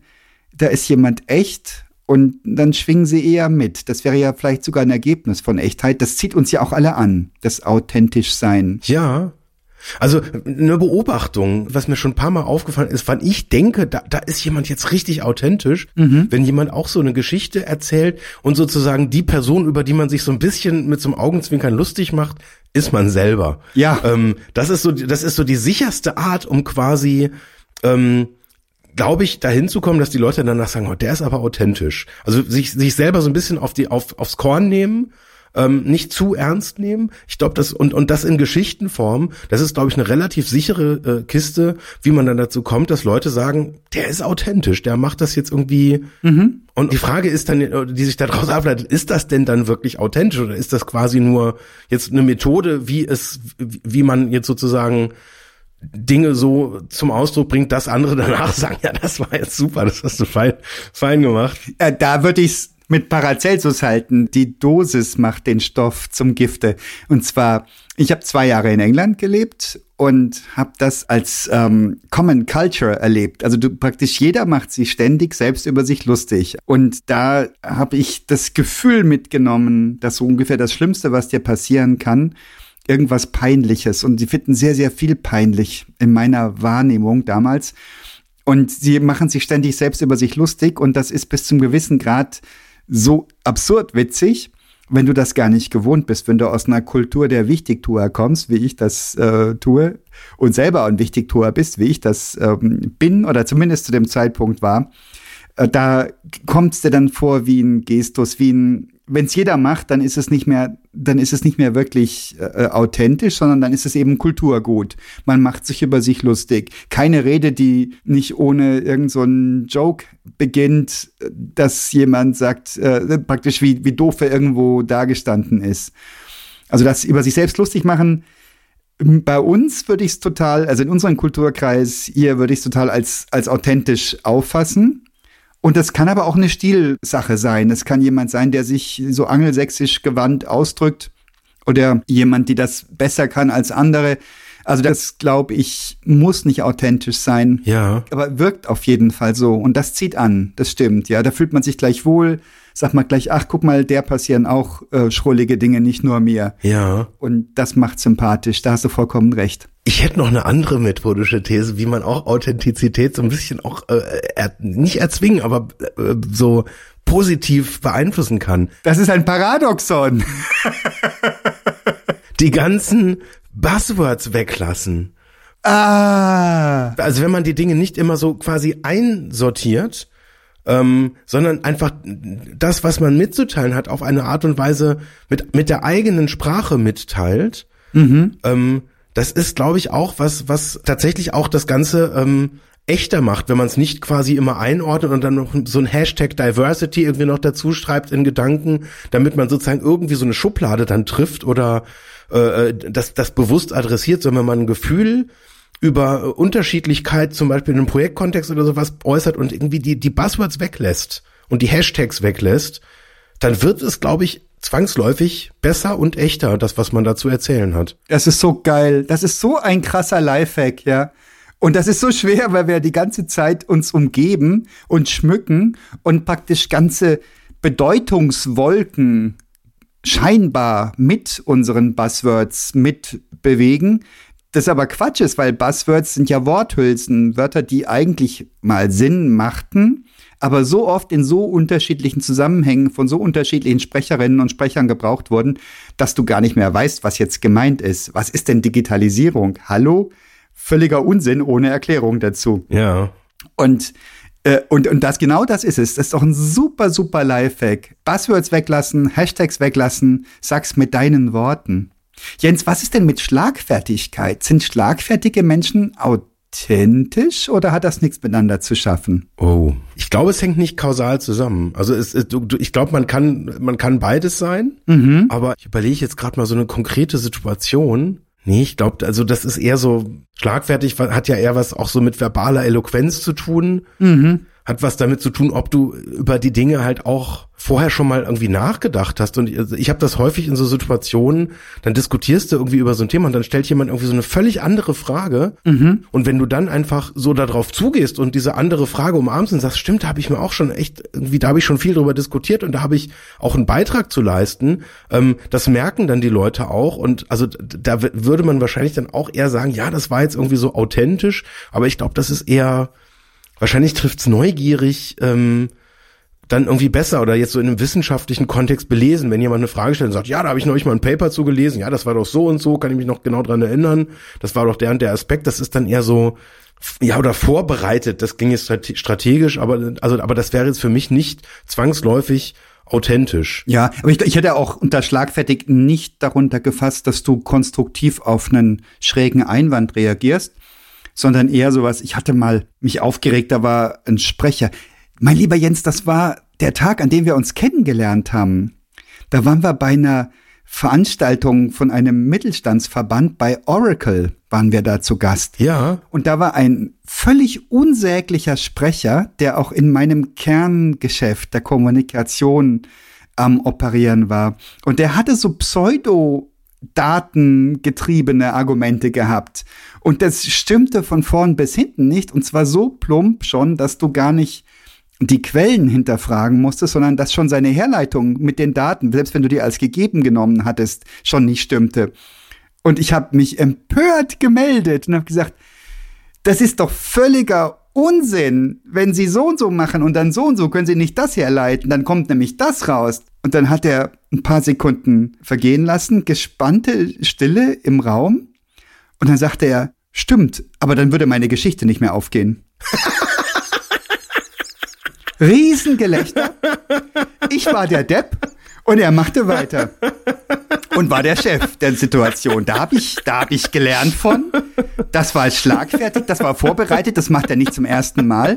[SPEAKER 2] da ist jemand echt und dann schwingen sie eher mit. Das wäre ja vielleicht sogar ein Ergebnis von Echtheit. Das zieht uns ja auch alle an, das authentisch sein.
[SPEAKER 1] Ja. Also eine Beobachtung, was mir schon ein paar Mal aufgefallen ist, wann ich denke, da, da ist jemand jetzt richtig authentisch,
[SPEAKER 2] Mhm.
[SPEAKER 1] wenn jemand auch so eine Geschichte erzählt und sozusagen die Person, über die man sich so ein bisschen mit so einem Augenzwinkern lustig macht, ist man selber.
[SPEAKER 2] Ja.
[SPEAKER 1] Ähm, das ist so, das ist so die sicherste Art, um quasi ähm, glaube ich, dahin zu kommen, dass die Leute danach sagen, oh, der ist aber authentisch. Also sich, sich selber so ein bisschen auf die, auf, aufs Korn nehmen, ähm, nicht zu ernst nehmen. Ich glaube, das und und das in Geschichtenform, das ist, glaube ich, eine relativ sichere äh, Kiste, wie man dann dazu kommt, dass Leute sagen, der ist authentisch, der macht das jetzt irgendwie. Und die Frage ist dann, äh, die sich daraus ableitet, ist das denn dann wirklich authentisch oder ist das quasi nur jetzt eine Methode, wie es, wie man jetzt sozusagen Dinge so zum Ausdruck bringt, dass andere danach sagen, ja, das war jetzt super, das hast du fein, fein gemacht.
[SPEAKER 2] Da würde ich es mit Paracelsus halten. Die Dosis macht den Stoff zum Gifte. Und zwar, ich habe zwei Jahre in England gelebt und habe das als ähm, Common Culture erlebt. Also du praktisch jeder macht sich ständig selbst über sich lustig. Und da habe ich das Gefühl mitgenommen, dass so ungefähr das Schlimmste, was dir passieren kann, irgendwas Peinliches. Und sie finden sehr, sehr viel peinlich in meiner Wahrnehmung damals. Und sie machen sich ständig selbst über sich lustig und das ist bis zum gewissen Grad so absurd witzig, wenn du das gar nicht gewohnt bist, wenn du aus einer Kultur der Wichtigtuer kommst, wie ich das äh, tue, und selber ein Wichtigtuer bist, wie ich das ähm, bin oder zumindest zu dem Zeitpunkt war, äh, da kommst dir dann vor wie ein Gestus, wie ein wenn es jeder macht, dann ist es nicht mehr, dann ist es nicht mehr wirklich äh, authentisch, sondern dann ist es eben Kulturgut. Man macht sich über sich lustig. Keine Rede, die nicht ohne irgendeinen so Joke beginnt, dass jemand sagt, äh, praktisch wie, wie doof er irgendwo dagestanden ist. Also das über sich selbst lustig machen, bei uns würde ich es total, also in unserem Kulturkreis hier würde ich es total als, als authentisch auffassen. Und das kann aber auch eine Stilsache sein. Es kann jemand sein, der sich so angelsächsisch gewandt ausdrückt oder jemand, die das besser kann als andere. Also das, glaube ich, muss nicht authentisch sein.
[SPEAKER 1] Ja.
[SPEAKER 2] Aber wirkt auf jeden Fall so. Und das zieht an. Das stimmt. Ja, da fühlt man sich gleich wohl. Sagt man gleich, ach, guck mal, der passieren auch äh, schrullige Dinge, nicht nur mir.
[SPEAKER 1] Ja.
[SPEAKER 2] Und das macht sympathisch. Da hast du vollkommen recht.
[SPEAKER 1] Ich hätte noch eine andere methodische These, wie man auch Authentizität so ein bisschen auch äh, er, nicht erzwingen, aber äh, so positiv beeinflussen kann.
[SPEAKER 2] Das ist ein Paradoxon.
[SPEAKER 1] Die ganzen Buzzwords weglassen.
[SPEAKER 2] Ah.
[SPEAKER 1] Also wenn man die Dinge nicht immer so quasi einsortiert, ähm, sondern einfach das, was man mitzuteilen hat, auf eine Art und Weise mit, mit der eigenen Sprache mitteilt,
[SPEAKER 2] Mhm.
[SPEAKER 1] ähm, das ist, glaube ich, auch was, was tatsächlich auch das Ganze ähm, echter macht, wenn man es nicht quasi immer einordnet und dann noch so ein Hashtag Diversity irgendwie noch dazu schreibt in Gedanken, damit man sozusagen irgendwie so eine Schublade dann trifft oder äh, das, das bewusst adressiert, sondern wenn man ein Gefühl über Unterschiedlichkeit zum Beispiel in einem Projektkontext oder sowas äußert und irgendwie die, die Buzzwords weglässt und die Hashtags weglässt, dann wird es, glaube ich, zwangsläufig besser und echter, das, was man dazu erzählen hat.
[SPEAKER 2] Das ist so geil. Das ist so ein krasser Lifehack, ja. Und das ist so schwer, weil wir die ganze Zeit uns umgeben und schmücken und praktisch ganze Bedeutungswolken scheinbar mit unseren Buzzwords mitbewegen. Das aber Quatsch ist, weil Buzzwords sind ja Worthülsen, Wörter, die eigentlich mal Sinn machten, aber so oft in so unterschiedlichen Zusammenhängen von so unterschiedlichen Sprecherinnen und Sprechern gebraucht wurden, dass du gar nicht mehr weißt, was jetzt gemeint ist. Was ist denn Digitalisierung? Hallo? Völliger Unsinn ohne Erklärung dazu.
[SPEAKER 1] Ja.
[SPEAKER 2] Und äh, und, und das genau das ist es. Das ist doch ein super, super Lifehack. Buzzwords weglassen, Hashtags weglassen, sag's mit deinen Worten. Jens, was ist denn mit Schlagfertigkeit? Sind schlagfertige Menschen authentisch oder hat das nichts miteinander zu schaffen?
[SPEAKER 1] Oh. Ich glaube, es hängt nicht kausal zusammen. Also es, es ich glaube, man kann, man kann beides sein,
[SPEAKER 2] Mhm.
[SPEAKER 1] aber ich überlege jetzt gerade mal so eine konkrete Situation. Nee, ich glaube, also das ist eher so schlagfertig, hat ja eher was auch so mit verbaler Eloquenz zu tun.
[SPEAKER 2] Mhm.
[SPEAKER 1] Hat was damit zu tun, ob du über die Dinge halt auch vorher schon mal irgendwie nachgedacht hast. Und also ich habe das häufig in so Situationen, dann diskutierst du irgendwie über so ein Thema und dann stellt jemand irgendwie so eine völlig andere Frage.
[SPEAKER 2] Mhm.
[SPEAKER 1] Und wenn du dann einfach so darauf zugehst und diese andere Frage umarmst und sagst, stimmt, da habe ich mir auch schon echt, irgendwie, da habe ich schon viel drüber diskutiert und da habe ich auch einen Beitrag zu leisten, ähm, das merken dann die Leute auch. Und also da würde man wahrscheinlich dann auch eher sagen, ja, das war jetzt irgendwie so authentisch, aber ich glaube, das ist eher, wahrscheinlich trifft's neugierig, ähm, dann irgendwie besser oder jetzt so in einem wissenschaftlichen Kontext belesen, wenn jemand eine Frage stellt und sagt, ja, da habe ich neulich mal ein Paper zugelesen, ja, das war doch so und so, kann ich mich noch genau dran erinnern, das war doch der und der Aspekt, das ist dann eher so, ja, oder vorbereitet, das ging jetzt strate- strategisch, aber, also, aber das wäre jetzt für mich nicht zwangsläufig authentisch.
[SPEAKER 2] Ja, aber ich, ich hätte auch unter schlagfertig nicht darunter gefasst, dass du konstruktiv auf einen schrägen Einwand reagierst, sondern eher sowas, ich hatte mal mich aufgeregt, da war ein Sprecher. Mein lieber Jens, das war der Tag, an dem wir uns kennengelernt haben. Da waren wir bei einer Veranstaltung von einem Mittelstandsverband bei Oracle, waren wir da zu Gast.
[SPEAKER 1] Ja,
[SPEAKER 2] Und da war ein völlig unsäglicher Sprecher, der auch in meinem Kerngeschäft der Kommunikation am Operieren war. Und der hatte so pseudo-datengetriebene Argumente gehabt. Und das stimmte von vorn bis hinten nicht. Und zwar so plump schon, dass du gar nicht die Quellen hinterfragen musstest, sondern dass schon seine Herleitung mit den Daten, selbst wenn du die als gegeben genommen hattest, schon nicht stimmte. Und ich habe mich empört gemeldet und habe gesagt, das ist doch völliger Unsinn. Wenn Sie so und so machen und dann so und so, können Sie nicht das herleiten, dann kommt nämlich das raus. Und dann hat er ein paar Sekunden vergehen lassen, gespannte Stille im Raum. Und dann sagte er, stimmt, aber dann würde meine Geschichte nicht mehr aufgehen. Riesengelächter. Ich war der Depp Und er machte weiter und war der Chef der Situation. Da habe ich, da hab ich gelernt von. Das war schlagfertig, das war vorbereitet, das macht er nicht zum ersten Mal.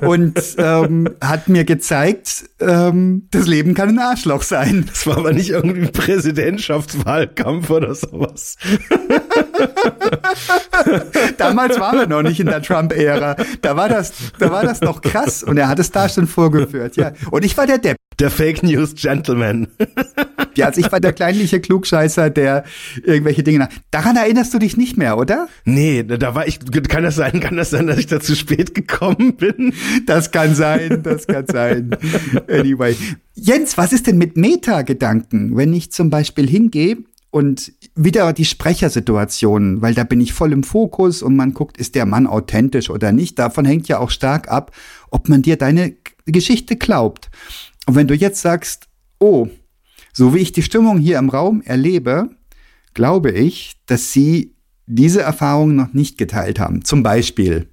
[SPEAKER 2] Und ähm, hat mir gezeigt, ähm, das Leben kann ein Arschloch sein.
[SPEAKER 1] Das war aber nicht irgendwie Präsidentschaftswahlkampf oder sowas.
[SPEAKER 2] Damals waren wir noch nicht in der Trump-Ära. Da war das, da war das noch krass und er hat es da schon vorgeführt, ja. Und ich war der Depp.
[SPEAKER 1] Der Fake News Gentleman.
[SPEAKER 2] Ja, also ich war der kleinliche Klugscheißer, der irgendwelche Dinge nach. Daran erinnerst du dich nicht mehr, oder?
[SPEAKER 1] Nee, da war ich, kann das sein, kann das sein, dass ich da zu spät gekommen bin?
[SPEAKER 2] Das kann sein, das kann sein. Anyway. Jens, was ist denn mit Meta-Gedanken, wenn ich zum Beispiel hingehe und wieder die Sprechersituation, weil da bin ich voll im Fokus und man guckt, ist der Mann authentisch oder nicht. Davon hängt ja auch stark ab, ob man dir deine Geschichte glaubt. Und wenn du jetzt sagst, oh, so wie ich die Stimmung hier im Raum erlebe, glaube ich, dass sie diese Erfahrung noch nicht geteilt haben. Zum Beispiel,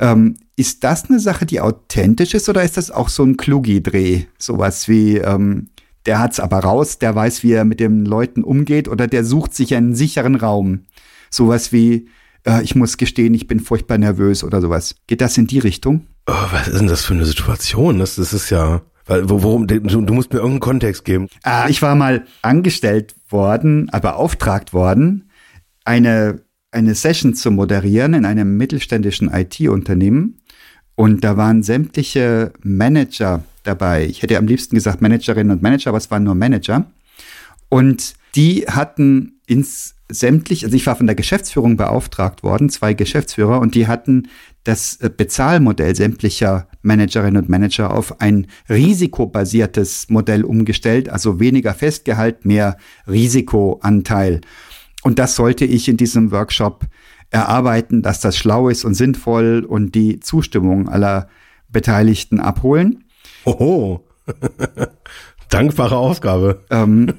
[SPEAKER 2] ähm, ist das eine Sache, die authentisch ist oder ist das auch so ein Klugi-Dreh? Sowas wie, ähm, der hat's aber raus, der weiß, wie er mit den Leuten umgeht oder der sucht sich einen sicheren Raum. Sowas wie, äh, ich muss gestehen, ich bin furchtbar nervös oder sowas. Geht das in die Richtung?
[SPEAKER 1] Oh, was ist denn das für eine Situation? Das, das ist ja, weil, worum, du, du musst mir irgendeinen Kontext geben.
[SPEAKER 2] Ah, ich war mal angestellt worden, aber beauftragt worden, eine, eine Session zu moderieren in einem mittelständischen IT-Unternehmen. Und da waren sämtliche Manager dabei. Ich hätte am liebsten gesagt Managerinnen und Manager, aber es waren nur Manager. Und die hatten ins sämtlich, also ich war von der Geschäftsführung beauftragt worden, zwei Geschäftsführer, und die hatten das äh, Bezahlmodell sämtlicher Managerinnen und Manager auf ein risikobasiertes Modell umgestellt, also weniger Festgehalt, mehr Risikoanteil. Und das sollte ich in diesem Workshop erarbeiten, dass das schlau ist und sinnvoll und die Zustimmung aller Beteiligten abholen.
[SPEAKER 1] Oho. Dankbare Aufgabe.
[SPEAKER 2] Ähm,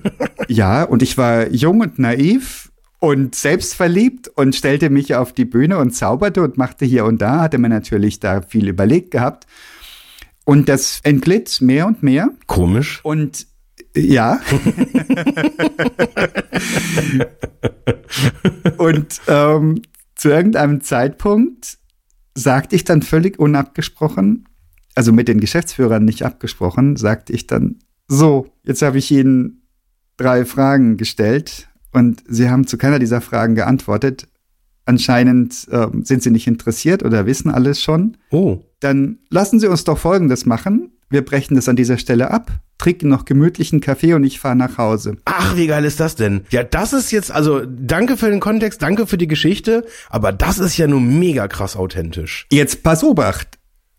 [SPEAKER 2] ja, und ich war jung und naiv und selbstverliebt und stellte mich auf die Bühne und zauberte und machte hier und da, hatte mir natürlich da viel überlegt gehabt. Und das entglitt mehr und mehr.
[SPEAKER 1] Komisch.
[SPEAKER 2] Und ja. und ähm, zu irgendeinem Zeitpunkt sagte ich dann völlig unabgesprochen, also mit den Geschäftsführern nicht abgesprochen, sagte ich dann, so, jetzt habe ich Ihnen drei Fragen gestellt und Sie haben zu keiner dieser Fragen geantwortet. Anscheinend äh, sind Sie nicht interessiert oder wissen alles schon.
[SPEAKER 1] Oh.
[SPEAKER 2] Dann lassen Sie uns doch Folgendes machen. Wir brechen das an dieser Stelle ab, trinken noch gemütlichen Kaffee und ich fahre nach Hause.
[SPEAKER 1] Ach, wie geil ist das denn? Ja, das ist jetzt, also danke für den Kontext, danke für die Geschichte, aber das ist ja nun mega krass authentisch.
[SPEAKER 2] Jetzt pass Obacht.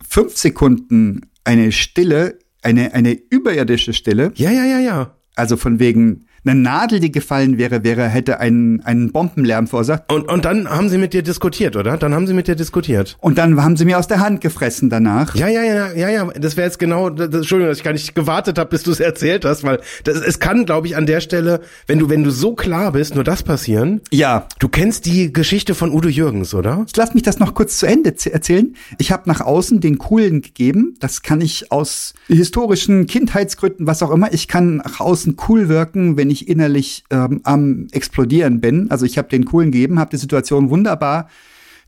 [SPEAKER 2] Fünf Sekunden eine Stille, eine, eine überirdische Stille.
[SPEAKER 1] Ja, ja, ja, ja.
[SPEAKER 2] Also von wegen, eine Nadel, die gefallen wäre, wäre, hätte einen, einen Bombenlärm verursacht.
[SPEAKER 1] Und, und dann haben sie mit dir diskutiert, oder? Dann haben sie mit dir diskutiert.
[SPEAKER 2] Und dann haben sie mir aus der Hand gefressen danach.
[SPEAKER 1] Ja, ja, ja, ja, ja. Das wäre jetzt genau, das, Entschuldigung, dass ich gar nicht gewartet habe, bis du es erzählt hast, weil das, es kann, glaube ich, an der Stelle, wenn du, wenn du so klar bist, nur das passieren.
[SPEAKER 2] Ja.
[SPEAKER 1] Du kennst die Geschichte von Udo Jürgens, oder?
[SPEAKER 2] Ich lass mich das noch kurz zu Ende erzählen. Ich habe nach außen den coolen gegeben. Das kann ich aus historischen Kindheitsgründen, was auch immer. Ich kann nach außen cool wirken, wenn ich innerlich ähm, am explodieren bin. Also ich habe den coolen gegeben, habe die Situation wunderbar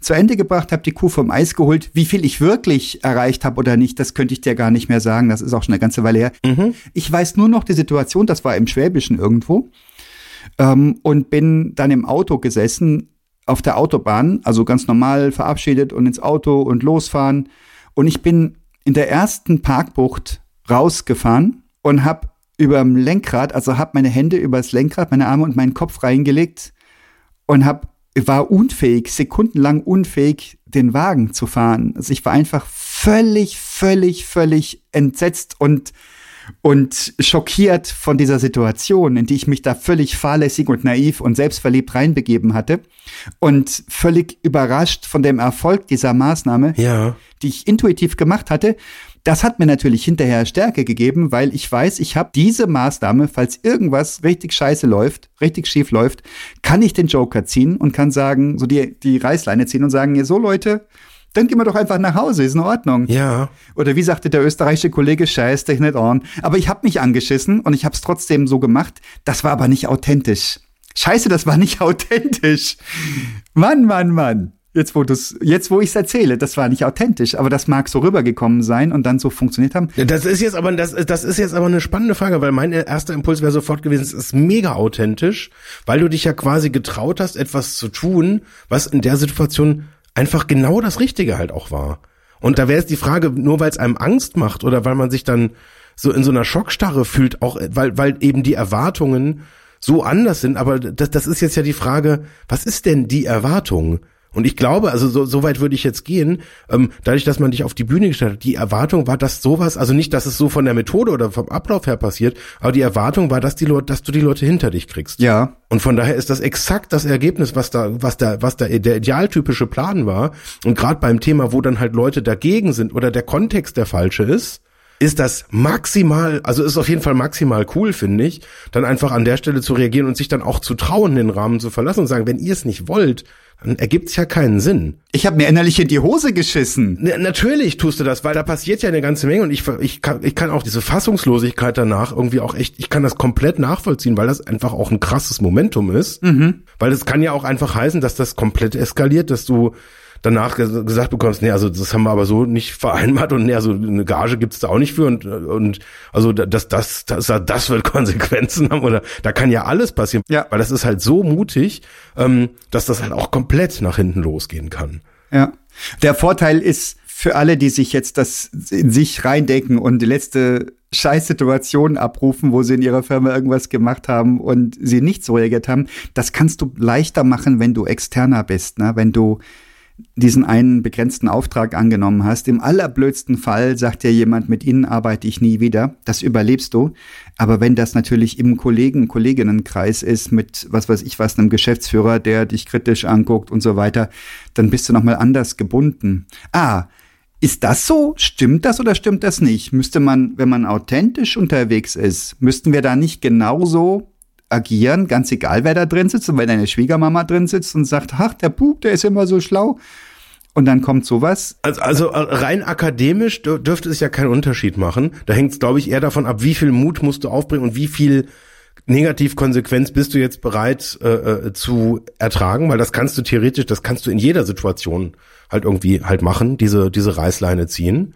[SPEAKER 2] zu Ende gebracht, habe die Kuh vom Eis geholt. Wie viel ich wirklich erreicht habe oder nicht, das könnte ich dir gar nicht mehr sagen. Das ist auch schon eine ganze Weile her.
[SPEAKER 1] Mhm.
[SPEAKER 2] Ich weiß nur noch die Situation, das war im Schwäbischen irgendwo. Ähm, und bin dann im Auto gesessen auf der Autobahn, also ganz normal verabschiedet und ins Auto und losfahren. Und ich bin in der ersten Parkbucht rausgefahren und habe überm Lenkrad, also habe meine Hände übers Lenkrad, meine Arme und meinen Kopf reingelegt und hab, war unfähig, sekundenlang unfähig, den Wagen zu fahren. Also ich war einfach völlig, völlig, völlig entsetzt und und schockiert von dieser Situation, in die ich mich da völlig fahrlässig und naiv und selbstverliebt reinbegeben hatte und völlig überrascht von dem Erfolg dieser Maßnahme,
[SPEAKER 1] Ja.
[SPEAKER 2] die ich intuitiv gemacht hatte. Das hat mir natürlich hinterher Stärke gegeben, weil ich weiß, ich habe diese Maßnahme, falls irgendwas richtig scheiße läuft, richtig schief läuft, kann ich den Joker ziehen und kann sagen, so die, die Reißleine ziehen und sagen, ja, so Leute, Dann gehen wir doch einfach nach Hause, ist in Ordnung.
[SPEAKER 1] Ja.
[SPEAKER 2] Oder wie sagte der österreichische Kollege, scheiß dich nicht an. Aber ich habe mich angeschissen und ich habe es trotzdem so gemacht. Das war aber nicht authentisch. Scheiße, das war nicht authentisch. Mann, Mann, Mann. Jetzt, wo du's, jetzt, wo ich's erzähle, das war nicht authentisch, aber das mag so rübergekommen sein und dann so funktioniert haben.
[SPEAKER 1] Das ist jetzt aber das, das ist jetzt aber eine spannende Frage, weil mein erster Impuls wäre sofort gewesen, es ist mega authentisch, weil du dich ja quasi getraut hast, etwas zu tun, was in der Situation einfach genau das Richtige halt auch war. Und da wäre jetzt die Frage, nur weil es einem Angst macht oder weil man sich dann so in so einer Schockstarre fühlt, auch weil, weil eben die Erwartungen so anders sind. Aber das, das ist jetzt ja die Frage, was ist denn die Erwartung? Und ich glaube, also so, so weit würde ich jetzt gehen, ähm, dadurch, dass man dich auf die Bühne gestellt hat, die Erwartung war, dass sowas, also nicht, dass es so von der Methode oder vom Ablauf her passiert, aber die Erwartung war, dass die Leute, dass du die Leute hinter dich kriegst.
[SPEAKER 2] Ja.
[SPEAKER 1] Und von daher ist das exakt das Ergebnis, was da, was da, was da der idealtypische Plan war. Und gerade beim Thema, wo dann halt Leute dagegen sind oder der Kontext der falsche ist, ist das maximal, also ist auf jeden Fall maximal cool, finde ich, dann einfach an der Stelle zu reagieren und sich dann auch zu trauen, den Rahmen zu verlassen und sagen, wenn ihr es nicht wollt, dann ergibt's ja keinen Sinn.
[SPEAKER 2] Ich habe mir innerlich in die Hose geschissen.
[SPEAKER 1] Na, natürlich tust du das, weil da passiert ja eine ganze Menge und ich, ich, kann, ich kann auch diese Fassungslosigkeit danach irgendwie auch echt, ich kann das komplett nachvollziehen, weil das einfach auch ein krasses Momentum ist. Mhm. Weil es kann ja auch einfach heißen, dass das komplett eskaliert, dass du danach gesagt bekommst, nee, also das haben wir aber so nicht vereinbart und nee, also eine Gage gibt's da auch nicht für und und also das das das das wird Konsequenzen haben oder da kann ja alles passieren,
[SPEAKER 2] Ja.
[SPEAKER 1] weil das ist halt so mutig, ähm, dass das halt auch komplett nach hinten losgehen kann.
[SPEAKER 2] Ja. Der Vorteil ist für alle, die sich jetzt das in sich reindenken und die letzte Scheißsituation abrufen, wo sie in ihrer Firma irgendwas gemacht haben und sie nicht so reagiert haben, das kannst du leichter machen, wenn du externer bist, ne? wenn du diesen einen begrenzten Auftrag angenommen hast. Im allerblödsten Fall sagt dir jemand, mit Ihnen arbeite ich nie wieder. Das überlebst du. Aber wenn das natürlich im Kollegen, Kolleginnenkreis ist mit, was weiß ich was, einem Geschäftsführer, der dich kritisch anguckt und so weiter, dann bist du nochmal anders gebunden. Ah, ist das so? Stimmt das oder stimmt das nicht? Müsste man, wenn man authentisch unterwegs ist, müssten wir da nicht genauso agieren, ganz egal, wer da drin sitzt. Und wenn deine Schwiegermama drin sitzt und sagt, ach, der Bub, der ist immer so schlau. Und dann kommt sowas.
[SPEAKER 1] Also, also äh, rein akademisch dür- dürfte es ja keinen Unterschied machen. Da hängt es, glaube ich, eher davon ab, wie viel Mut musst du aufbringen und wie viel Negativkonsequenz bist du jetzt bereit äh, äh, zu ertragen, weil das kannst du theoretisch, das kannst du in jeder Situation halt irgendwie halt machen, diese diese Reißleine ziehen.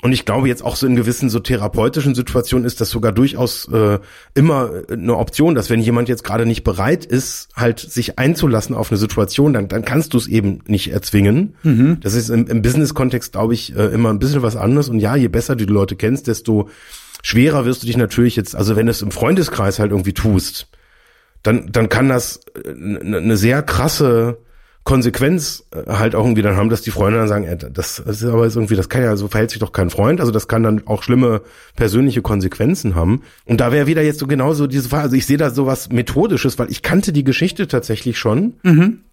[SPEAKER 1] Und ich glaube jetzt auch so in gewissen so therapeutischen Situationen ist das sogar durchaus äh, immer eine Option, dass wenn jemand jetzt gerade nicht bereit ist, halt sich einzulassen auf eine Situation, dann dann kannst du es eben nicht erzwingen. Das ist im, im Business-Kontext glaube ich äh, immer ein bisschen was anderes. Und ja, je besser du die Leute kennst, desto schwerer wirst du dich natürlich jetzt, also wenn du es im Freundeskreis halt irgendwie tust, dann, dann kann das eine sehr krasse Konsequenz äh, halt auch irgendwie dann haben, dass die Freunde dann sagen, ey, das, das ist aber jetzt irgendwie, das kann ja, so verhält sich doch kein Freund, also das kann dann auch schlimme persönliche Konsequenzen haben. Und da wäre wieder jetzt so genauso diese Frage, also ich sehe da sowas Methodisches, weil ich kannte die Geschichte tatsächlich schon.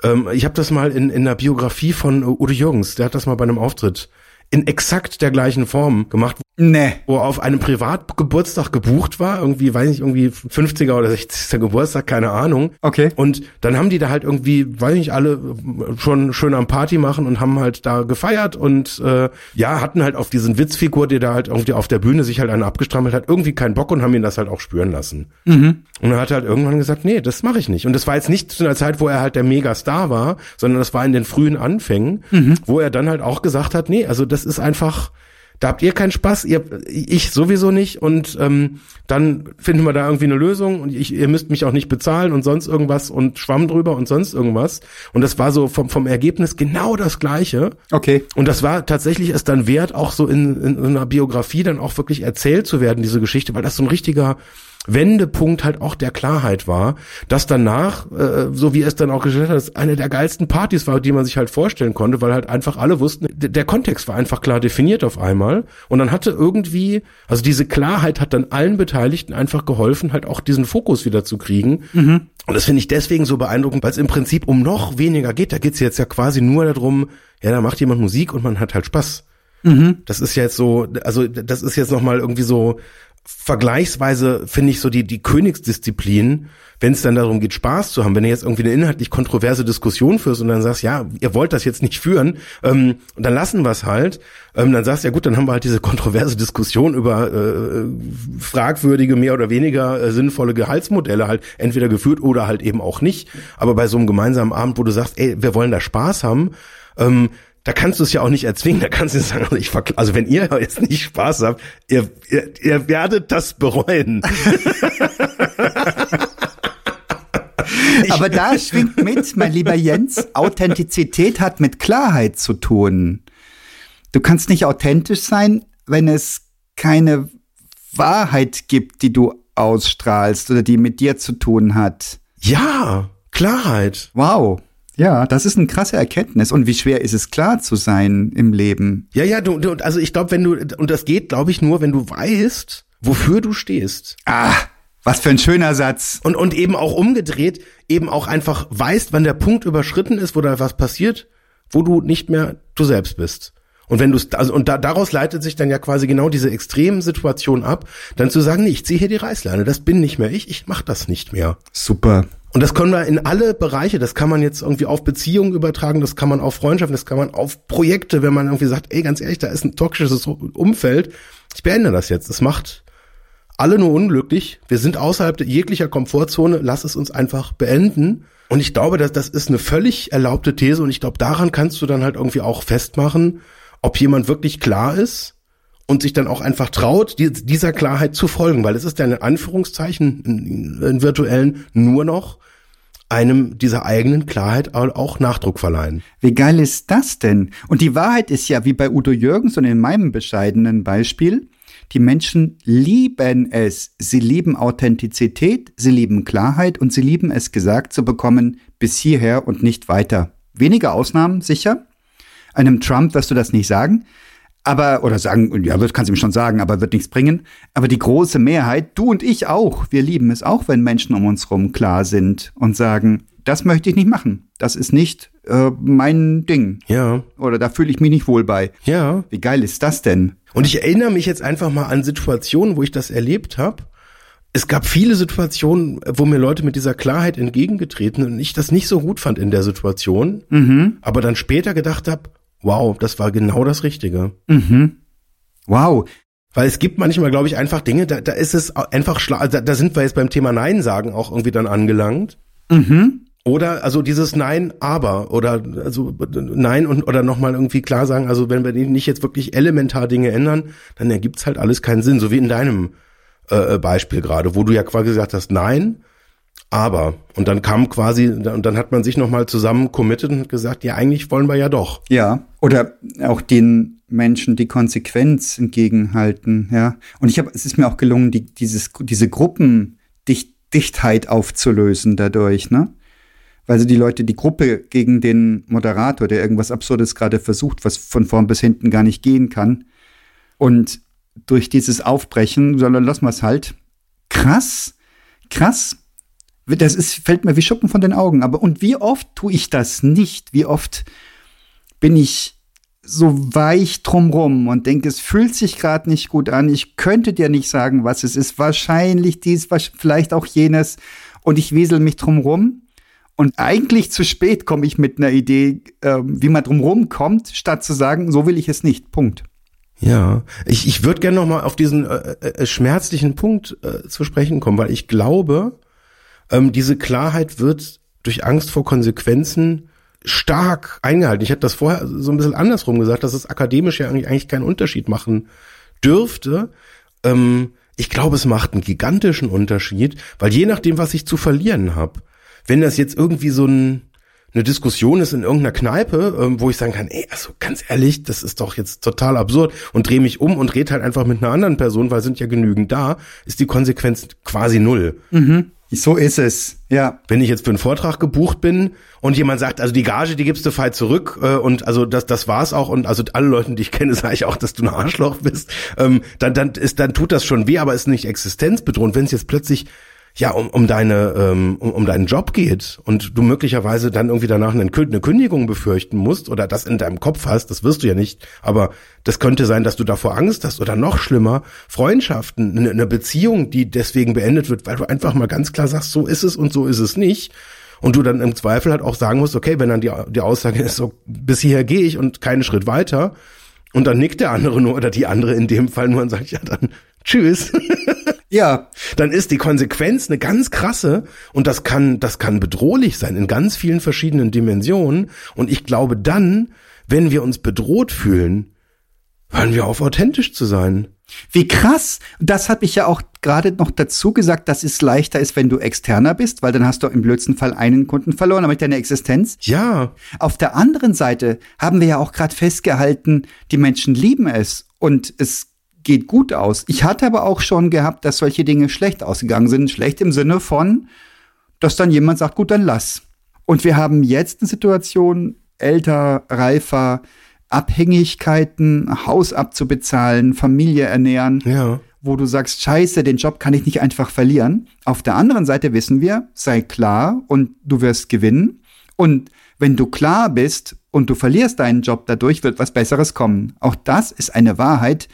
[SPEAKER 1] Ähm, ich habe das mal in, in der Biografie von Udo Jürgens, der hat das mal bei einem Auftritt in exakt der gleichen Form gemacht,
[SPEAKER 2] Nee.
[SPEAKER 1] wo er auf einem Privatgeburtstag gebucht war, irgendwie, weiß nicht, irgendwie 50er oder 60er Geburtstag, keine Ahnung.
[SPEAKER 2] Okay.
[SPEAKER 1] Und dann haben die da halt irgendwie, weiß nicht, alle schon schön am Party machen und haben halt da gefeiert und äh, ja, hatten halt auf diesen Witzfigur, der da halt irgendwie auf der Bühne sich halt einen abgestrammelt hat, irgendwie keinen Bock und haben ihn das halt auch spüren lassen. Und er hat halt irgendwann gesagt, nee, das mache ich nicht. Und das war jetzt nicht zu einer Zeit, wo er halt der Megastar war, sondern das war in den frühen Anfängen, wo er dann halt auch gesagt hat, nee, also das ist einfach, da habt ihr keinen Spaß, ihr, ich sowieso nicht und ähm, dann finden wir da irgendwie eine Lösung und ich, ihr müsst mich auch nicht bezahlen und sonst irgendwas und Schwamm drüber und sonst irgendwas. Und das war so vom, vom Ergebnis genau das Gleiche.
[SPEAKER 2] Okay.
[SPEAKER 1] Und das war tatsächlich es dann wert, auch so in, in, in einer Biografie dann auch wirklich erzählt zu werden, diese Geschichte, weil das so ein richtiger Wendepunkt halt auch der Klarheit war, dass danach, äh, so wie es dann auch gestellt hat, eine der geilsten Partys war, die man sich halt vorstellen konnte, weil halt einfach alle wussten, der Kontext war einfach klar definiert auf einmal und dann hatte irgendwie, also diese Klarheit hat dann allen Beteiligten einfach geholfen, halt auch diesen Fokus wieder zu kriegen. Und das finde ich deswegen so beeindruckend, weil es im Prinzip um noch weniger geht. Da geht's jetzt ja quasi nur darum, ja, da macht jemand Musik und man hat halt Spaß. Das ist jetzt so, also das ist jetzt nochmal irgendwie so vergleichsweise, finde ich, so die, die Königsdisziplin, wenn es dann darum geht, Spaß zu haben, wenn du jetzt irgendwie eine inhaltlich kontroverse Diskussion führst und dann sagst, ja, ihr wollt das jetzt nicht führen, ähm, und dann lassen wir es halt, ähm, dann sagst du, ja gut, dann haben wir halt diese kontroverse Diskussion über äh, fragwürdige, mehr oder weniger äh, sinnvolle Gehaltsmodelle halt entweder geführt oder halt eben auch nicht. Aber bei so einem gemeinsamen Abend, wo du sagst, ey, wir wollen da Spaß haben, ähm, da kannst du es ja auch nicht erzwingen, da kannst du sagen, also, ich also wenn ihr jetzt nicht Spaß habt, ihr, ihr, ihr werdet das bereuen.
[SPEAKER 2] Aber da schwingt mit, mein lieber Jens, Authentizität hat mit Klarheit zu tun. Du kannst nicht authentisch sein, wenn es keine Wahrheit gibt, die du ausstrahlst oder die mit dir zu tun hat.
[SPEAKER 1] Ja, Klarheit.
[SPEAKER 2] Wow. Ja, das ist eine krasse Erkenntnis. Und wie schwer ist es, klar zu sein im Leben?
[SPEAKER 1] Ja, ja, du, du also ich glaube, wenn du, und das geht, glaube ich, nur, wenn du weißt, wofür du stehst.
[SPEAKER 2] Ah, was für ein schöner Satz.
[SPEAKER 1] Und, und eben auch umgedreht, eben auch einfach weißt, wann der Punkt überschritten ist, wo da was passiert, wo du nicht mehr du selbst bist. Und wenn du also und da, daraus leitet sich dann ja quasi genau diese extremen Situation ab, dann zu sagen, nee, ich ziehe hier die Reißleine, das bin nicht mehr ich, ich mach das nicht mehr.
[SPEAKER 2] Super.
[SPEAKER 1] Und das können wir in alle Bereiche, das kann man jetzt irgendwie auf Beziehungen übertragen, das kann man auf Freundschaften, das kann man auf Projekte, wenn man irgendwie sagt, ey, ganz ehrlich, da ist ein toxisches Umfeld, ich beende das jetzt, das macht alle nur unglücklich. Wir sind außerhalb jeglicher Komfortzone. Lass es uns einfach beenden. Und ich glaube, dass das ist eine völlig erlaubte These. Und ich glaube, daran kannst du dann halt irgendwie auch festmachen, ob jemand wirklich klar ist und sich dann auch einfach traut, dieser Klarheit zu folgen. Weil es ist ja in Anführungszeichen, in, in virtuellen, nur noch einem dieser eigenen Klarheit auch Nachdruck verleihen.
[SPEAKER 2] Wie geil ist das denn? Und die Wahrheit ist ja, wie bei Udo Jürgens und in meinem bescheidenen Beispiel, die Menschen lieben es. Sie lieben Authentizität, sie lieben Klarheit und sie lieben es gesagt zu bekommen, bis hierher und nicht weiter. Wenige Ausnahmen, sicher. Einem Trump wirst du das nicht sagen. Aber, oder sagen, ja, das kannst du ihm schon sagen, aber wird nichts bringen. Aber die große Mehrheit, du und ich auch, wir lieben es auch, wenn Menschen um uns herum klar sind und sagen, das möchte ich nicht machen. Das ist nicht äh, mein Ding.
[SPEAKER 1] Ja.
[SPEAKER 2] Oder da fühle ich mich nicht wohl bei.
[SPEAKER 1] Ja.
[SPEAKER 2] Wie geil ist das denn?
[SPEAKER 1] Und ich erinnere mich jetzt einfach mal an Situationen, wo ich das erlebt habe. Es gab viele Situationen, wo mir Leute mit dieser Klarheit entgegengetreten und ich das nicht so gut fand in der Situation,
[SPEAKER 2] Mhm.
[SPEAKER 1] aber dann später gedacht habe, wow, das war genau das Richtige.
[SPEAKER 2] Mhm. Wow.
[SPEAKER 1] Weil es gibt manchmal, glaube ich, einfach Dinge, da, da ist es einfach schla da, da sind wir jetzt beim Thema Nein sagen auch irgendwie dann angelangt.
[SPEAKER 2] Mhm.
[SPEAKER 1] Oder also dieses Nein, aber oder also Nein und oder nochmal irgendwie klar sagen, also wenn wir nicht jetzt wirklich elementar Dinge ändern, dann ergibt's halt alles keinen Sinn, so wie in deinem äh, Beispiel gerade, wo du ja quasi gesagt hast, nein, aber und dann kam quasi und dann hat man sich nochmal zusammen committed und gesagt, ja eigentlich wollen wir ja doch.
[SPEAKER 2] Ja, oder auch den Menschen die Konsequenz entgegenhalten, ja. Und ich habe, es ist mir auch gelungen, die, dieses, diese Gruppendichtheit aufzulösen dadurch, ne? weil sie die Leute, die Gruppe gegen den Moderator, der irgendwas Absurdes gerade versucht, was von vorn bis hinten gar nicht gehen kann. Und durch dieses Aufbrechen, sondern lassen wir es halt. Krass, krass. Das ist, fällt mir wie Schuppen von den Augen. Aber und wie oft tue ich das nicht? Wie oft bin ich so weich drumrum und denke, es fühlt sich gerade nicht gut an. Ich könnte dir nicht sagen, was es ist. Wahrscheinlich dies, vielleicht auch jenes. Und ich wesel mich drumrum und eigentlich zu spät komme ich mit einer Idee, äh, wie man drumherum kommt, statt zu sagen, so will ich es nicht. Punkt.
[SPEAKER 1] Ja, ich, ich würde gerne noch mal auf diesen äh, äh, schmerzlichen Punkt äh, zu sprechen kommen, weil ich glaube, ähm, diese Klarheit wird durch Angst vor Konsequenzen stark eingehalten. Ich hätte das vorher so ein bisschen andersrum gesagt, dass es akademisch ja eigentlich, eigentlich keinen Unterschied machen dürfte. Ähm, ich glaube, es macht einen gigantischen Unterschied, weil je nachdem, was ich zu verlieren habe, wenn das jetzt irgendwie so ein, eine Diskussion ist in irgendeiner Kneipe, ähm, wo ich sagen kann, ey, also ganz ehrlich, das ist doch jetzt total absurd und drehe mich um und rede halt einfach mit einer anderen Person, weil sind ja genügend da, ist die Konsequenz quasi null.
[SPEAKER 2] Mhm. So ist es, ja.
[SPEAKER 1] Wenn ich jetzt für einen Vortrag gebucht bin und jemand sagt, also die Gage, die gibst du frei zurück äh, und also das, das war's auch und also alle Leute, die ich kenne, sage ich auch, dass du ein Arschloch bist, ähm, dann, dann ist, dann tut das schon weh, aber ist nicht existenzbedrohend. Wenn es jetzt plötzlich ja, um, um deine, ähm, um, um deinen Job geht und du möglicherweise dann irgendwie danach eine, Kündigung befürchten musst oder das in deinem Kopf hast, das wirst du ja nicht, aber das könnte sein, dass du davor Angst hast oder noch schlimmer, Freundschaften, eine, eine Beziehung, die deswegen beendet wird, weil du einfach mal ganz klar sagst, so ist es und so ist es nicht. Und du dann im Zweifel halt auch sagen musst, okay, wenn dann die, die Aussage ist, so bis hierher gehe ich und keinen Schritt weiter, und dann nickt der andere nur oder die andere in dem Fall nur und sagt, ja, dann tschüss.
[SPEAKER 2] Ja.
[SPEAKER 1] Dann ist die Konsequenz eine ganz krasse und das kann, das kann bedrohlich sein in ganz vielen verschiedenen Dimensionen. Und ich glaube dann, wenn wir uns bedroht fühlen, hören wir auf, authentisch zu sein.
[SPEAKER 2] Wie krass. Das habe ich ja auch gerade noch dazu gesagt, dass es leichter ist, wenn du externer bist, weil dann hast du im blödsten Fall einen Kunden verloren, aber deine Existenz.
[SPEAKER 1] Ja.
[SPEAKER 2] Auf der anderen Seite haben wir ja auch gerade festgehalten, die Menschen lieben es und es geht gut aus. Ich hatte aber auch schon gehabt, dass solche Dinge schlecht ausgegangen sind. Schlecht im Sinne von, dass dann jemand sagt, gut, dann lass. Und wir haben jetzt eine Situation, älter, reifer, Abhängigkeiten, Haus abzubezahlen, Familie ernähren,
[SPEAKER 1] Ja.
[SPEAKER 2] wo du sagst, scheiße, den Job kann ich nicht einfach verlieren. Auf der anderen Seite wissen wir, sei klar und du wirst gewinnen. Und wenn du klar bist und du verlierst deinen Job dadurch, wird was Besseres kommen. Auch das ist eine Wahrheit.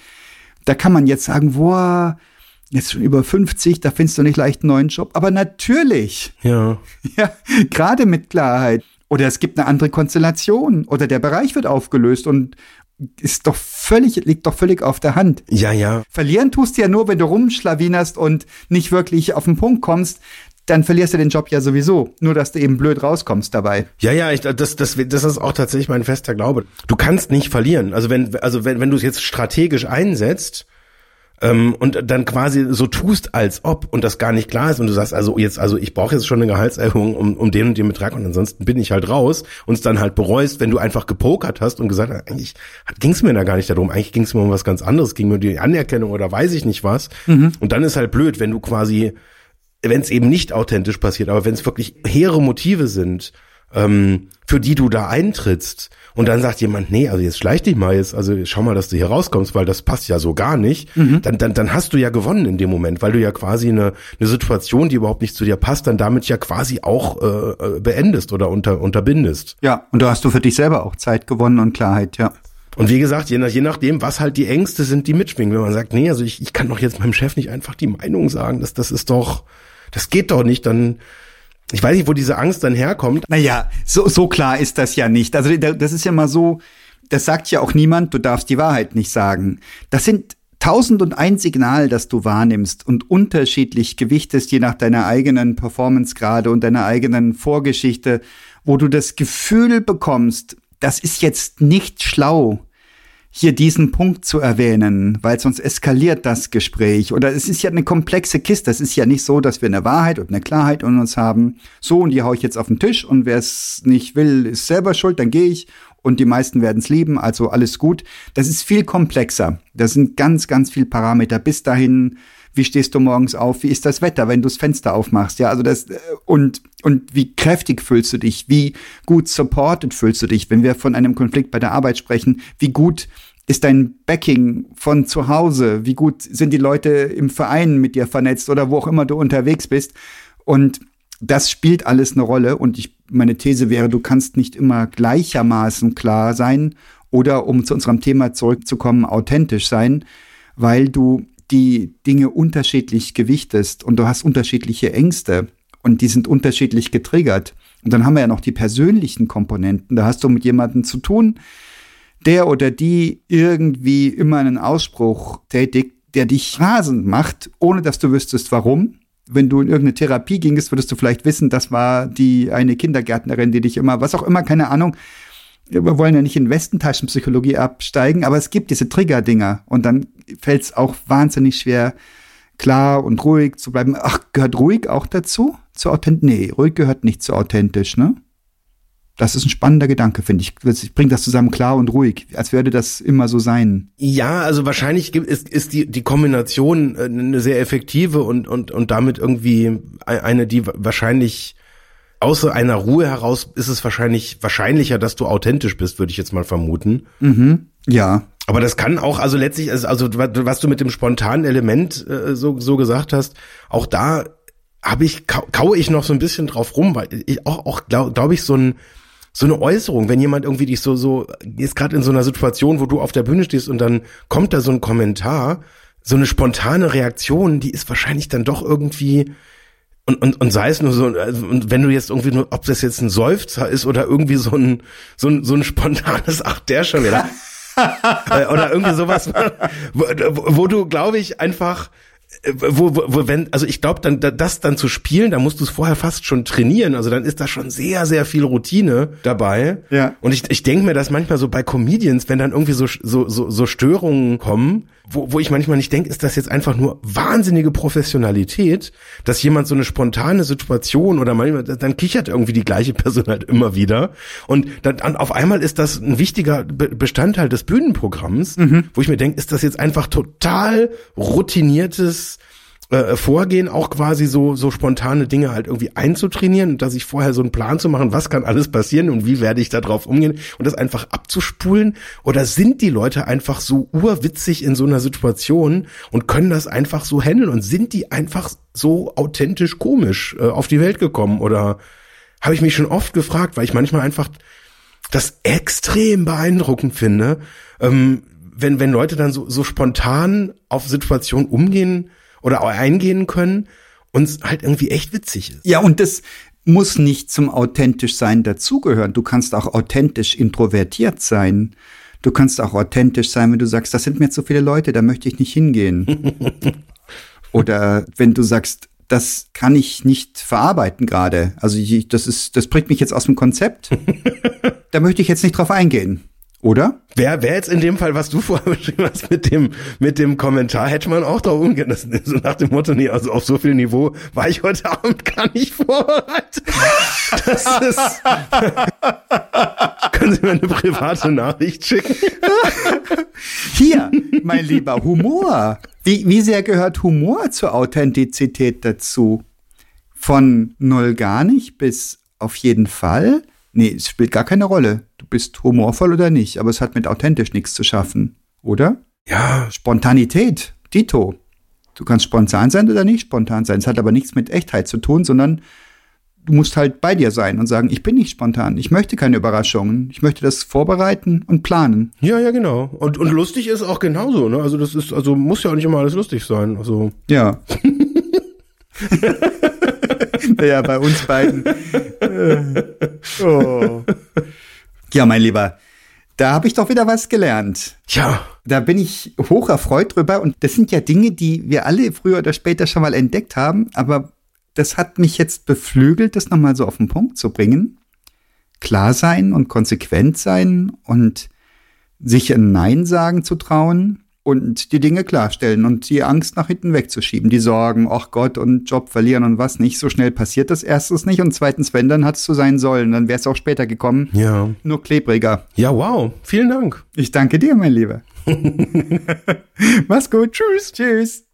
[SPEAKER 2] Da kann man jetzt sagen, boah, jetzt schon über 50, da findest du nicht leicht einen neuen Job. Aber natürlich,
[SPEAKER 1] Ja.
[SPEAKER 2] ja, gerade mit Klarheit. Oder es gibt eine andere Konstellation oder der Bereich wird aufgelöst und ist doch völlig, liegt doch völlig auf der Hand.
[SPEAKER 1] Ja, ja.
[SPEAKER 2] Verlieren tust du ja nur, wenn du rumschlawinerst und nicht wirklich auf den Punkt kommst. Dann verlierst du den Job ja sowieso. Nur, dass du eben blöd rauskommst dabei.
[SPEAKER 1] Ja, ja, ich, das, das, das ist auch tatsächlich mein fester Glaube. Du kannst nicht verlieren. Also wenn, also wenn, wenn du es jetzt strategisch einsetzt, ähm, und dann quasi so tust, als ob und das gar nicht klar ist und du sagst, also jetzt, also ich brauche jetzt schon eine Gehaltserhöhung um, um den und den Betrag und ansonsten bin ich halt raus und es dann halt bereust, wenn du einfach gepokert hast und gesagt hast, eigentlich ging es mir da gar nicht darum, eigentlich ging es mir um was ganz anderes, ging mir um die Anerkennung oder weiß ich nicht was. Und dann ist halt blöd, wenn du quasi, wenn es eben nicht authentisch passiert, aber wenn es wirklich hehre Motive sind, ähm, für die du da eintrittst und dann sagt jemand, nee, also jetzt schleich dich mal jetzt, also schau mal, dass du hier rauskommst, weil das passt ja so gar nicht, dann, dann, dann hast du ja gewonnen in dem Moment, weil du ja quasi eine, eine Situation, die überhaupt nicht zu dir passt, dann damit ja quasi auch äh, äh, beendest oder unter, unterbindest.
[SPEAKER 2] Ja, und da hast du für dich selber auch Zeit gewonnen und Klarheit, ja.
[SPEAKER 1] Und wie gesagt, je, nach, je nachdem, was halt die Ängste sind, die mitschwingen. Wenn man sagt, nee, also ich, ich kann doch jetzt meinem Chef nicht einfach die Meinung sagen, das, das ist doch, das geht doch nicht, dann, ich weiß nicht, wo diese Angst dann herkommt.
[SPEAKER 2] Naja, so, so klar ist das ja nicht. Also da- das ist ja mal so, das sagt ja auch niemand, du darfst die Wahrheit nicht sagen. Das sind tausend und ein Signal, das du wahrnimmst und unterschiedlich gewichtest, je nach deiner eigenen Performancegrade und deiner eigenen Vorgeschichte, wo du das Gefühl bekommst, das ist jetzt nicht schlau, hier diesen Punkt zu erwähnen, weil sonst eskaliert das Gespräch. Oder es ist ja eine komplexe Kiste. Es ist ja nicht so, dass wir eine Wahrheit und eine Klarheit in uns haben. So, und die hau ich jetzt auf den Tisch und wer es nicht will, ist selber schuld, dann gehe ich. Und die meisten werden es lieben, also alles gut. Das ist viel komplexer. Das sind ganz, ganz viel Parameter. Bis dahin, wie stehst du morgens auf? Wie ist das Wetter, wenn du das Fenster aufmachst? Ja, also das, äh, und, und wie kräftig fühlst du dich? Wie gut supported fühlst du dich? Wenn wir von einem Konflikt bei der Arbeit sprechen, wie gut ist dein Backing von zu Hause? Wie gut sind die Leute im Verein mit dir vernetzt oder wo auch immer du unterwegs bist? Und das spielt alles eine Rolle. Und ich, meine These wäre, du kannst nicht immer gleichermaßen klar sein oder, um zu unserem Thema zurückzukommen, authentisch sein, weil du die Dinge unterschiedlich gewichtest und du hast unterschiedliche Ängste und die sind unterschiedlich getriggert. Und dann haben wir ja noch die persönlichen Komponenten. Da hast du mit jemandem zu tun, der oder die irgendwie immer einen Ausspruch tätigt, der dich rasend macht, ohne dass du wüsstest, warum. Wenn du in irgendeine Therapie gingst, würdest du vielleicht wissen, das war die eine Kindergärtnerin, die dich immer, was auch immer, keine Ahnung. Wir wollen ja nicht in Westentaschenpsychologie absteigen, aber es gibt diese Trigger-Dinger und dann fällt es auch wahnsinnig schwer, klar und ruhig zu bleiben. Ach, gehört ruhig auch dazu? Zu authentisch? Nee, ruhig gehört nicht zu authentisch, ne? Das ist ein spannender Gedanke, finde ich. Ich bringe das zusammen klar und ruhig, als würde das immer so sein.
[SPEAKER 1] Ja, also wahrscheinlich ist, ist die, die Kombination äh, eine sehr effektive und, und, und damit irgendwie eine, die wahrscheinlich außer einer Ruhe heraus ist es wahrscheinlich wahrscheinlicher, dass du authentisch bist, würde ich jetzt mal vermuten.
[SPEAKER 2] Mhm. Ja.
[SPEAKER 1] Aber das kann auch, also letztlich, also was du mit dem spontanen Element äh, so, so gesagt hast, auch da habe ich kau, kaue ich noch so ein bisschen drauf rum, weil ich auch auch glaube glaub ich so ein so eine Äußerung, wenn jemand irgendwie dich so so ist gerade in so einer Situation, wo du auf der Bühne stehst und dann kommt da so ein Kommentar, so eine spontane Reaktion, die ist wahrscheinlich dann doch irgendwie und, und, und sei es nur so, also, und wenn du jetzt irgendwie nur, ob das jetzt ein Seufzer ist oder irgendwie so ein, so ein, so ein spontanes, ach, der schon wieder. Äh, oder irgendwie sowas, wo, wo du, glaube ich, einfach äh, wo, wo, wo wenn, also ich glaube, dann das dann zu spielen, da musst du es vorher fast schon trainieren. Also dann ist da schon sehr, sehr viel Routine dabei.
[SPEAKER 2] Ja.
[SPEAKER 1] Und ich, ich denke mir das manchmal so bei Comedians, wenn dann irgendwie so, so, so, so Störungen kommen, wo, wo ich manchmal nicht denke, ist das jetzt einfach nur wahnsinnige Professionalität, dass jemand so eine spontane Situation oder manchmal, dann kichert irgendwie die gleiche Person halt immer wieder. Und dann, dann auf einmal ist das ein wichtiger Bestandteil des Bühnenprogramms, mhm. wo ich mir denke, ist das jetzt einfach total routiniertes äh, Vorgehen, auch quasi so, so spontane Dinge halt irgendwie einzutrainieren und dass ich vorher so einen Plan zu machen, was kann alles passieren und wie werde ich da drauf umgehen und das einfach abzuspulen? Oder sind die Leute einfach so urwitzig in so einer Situation und können das einfach so handeln und sind die einfach so authentisch komisch äh, auf die Welt gekommen? Oder habe ich mich schon oft gefragt, weil ich manchmal einfach das extrem beeindruckend finde, ähm, wenn, wenn Leute dann so, so spontan auf Situationen umgehen, oder eingehen können und halt irgendwie echt witzig ist.
[SPEAKER 2] Ja, und das muss nicht zum authentisch sein dazugehören. Du kannst auch authentisch introvertiert sein. Du kannst auch authentisch sein, wenn du sagst, das sind mir zu viele Leute, da möchte ich nicht hingehen. Oder wenn du sagst, das kann ich nicht verarbeiten gerade. Also ich, das ist, das bringt mich jetzt aus dem Konzept. da möchte ich jetzt nicht drauf eingehen. Oder?
[SPEAKER 1] Wer, wer jetzt in dem Fall, was du vorher beschrieben hast, mit dem, mit dem Kommentar, hätte man auch da umgehen. Ist so nach dem Motto, nee, also auf so viel Niveau war ich heute Abend gar nicht vorbereitet. Das ist, können Sie mir eine private Nachricht schicken?
[SPEAKER 2] Hier, mein lieber Humor. Wie, wie sehr gehört Humor zur Authentizität dazu? Von null gar nicht bis auf jeden Fall? Nee, es spielt gar keine Rolle. Du bist humorvoll oder nicht, aber es hat mit authentisch nichts zu schaffen, oder?
[SPEAKER 1] Ja.
[SPEAKER 2] Spontanität, Dito. Du kannst spontan sein oder nicht spontan sein. Es hat aber nichts mit Echtheit zu tun, sondern du musst halt bei dir sein und sagen, ich bin nicht spontan, ich möchte keine Überraschungen, ich möchte das vorbereiten und planen.
[SPEAKER 1] Ja, ja, genau. Und, und lustig ist auch genauso, ne? Also das ist, also muss ja auch nicht immer alles lustig sein. Also.
[SPEAKER 2] Ja. ja, bei uns beiden. oh. Ja, mein Lieber, da habe ich doch wieder was gelernt.
[SPEAKER 1] Ja.
[SPEAKER 2] Da bin ich hoch erfreut drüber. Und das sind ja Dinge, die wir alle früher oder später schon mal entdeckt haben. Aber das hat mich jetzt beflügelt, das nochmal so auf den Punkt zu bringen. Klar sein und konsequent sein und sich ein Nein sagen zu trauen und die Dinge klarstellen und die Angst nach hinten wegzuschieben, die Sorgen, ach Gott und Job verlieren und was nicht. So schnell passiert das erstens nicht und zweitens, wenn, dann hat es so sein sollen, dann wäre es auch später gekommen.
[SPEAKER 1] Ja.
[SPEAKER 2] Nur klebriger.
[SPEAKER 1] Ja, wow. Vielen Dank.
[SPEAKER 2] Ich danke dir, mein Lieber. Mach's gut. Tschüss. Tschüss.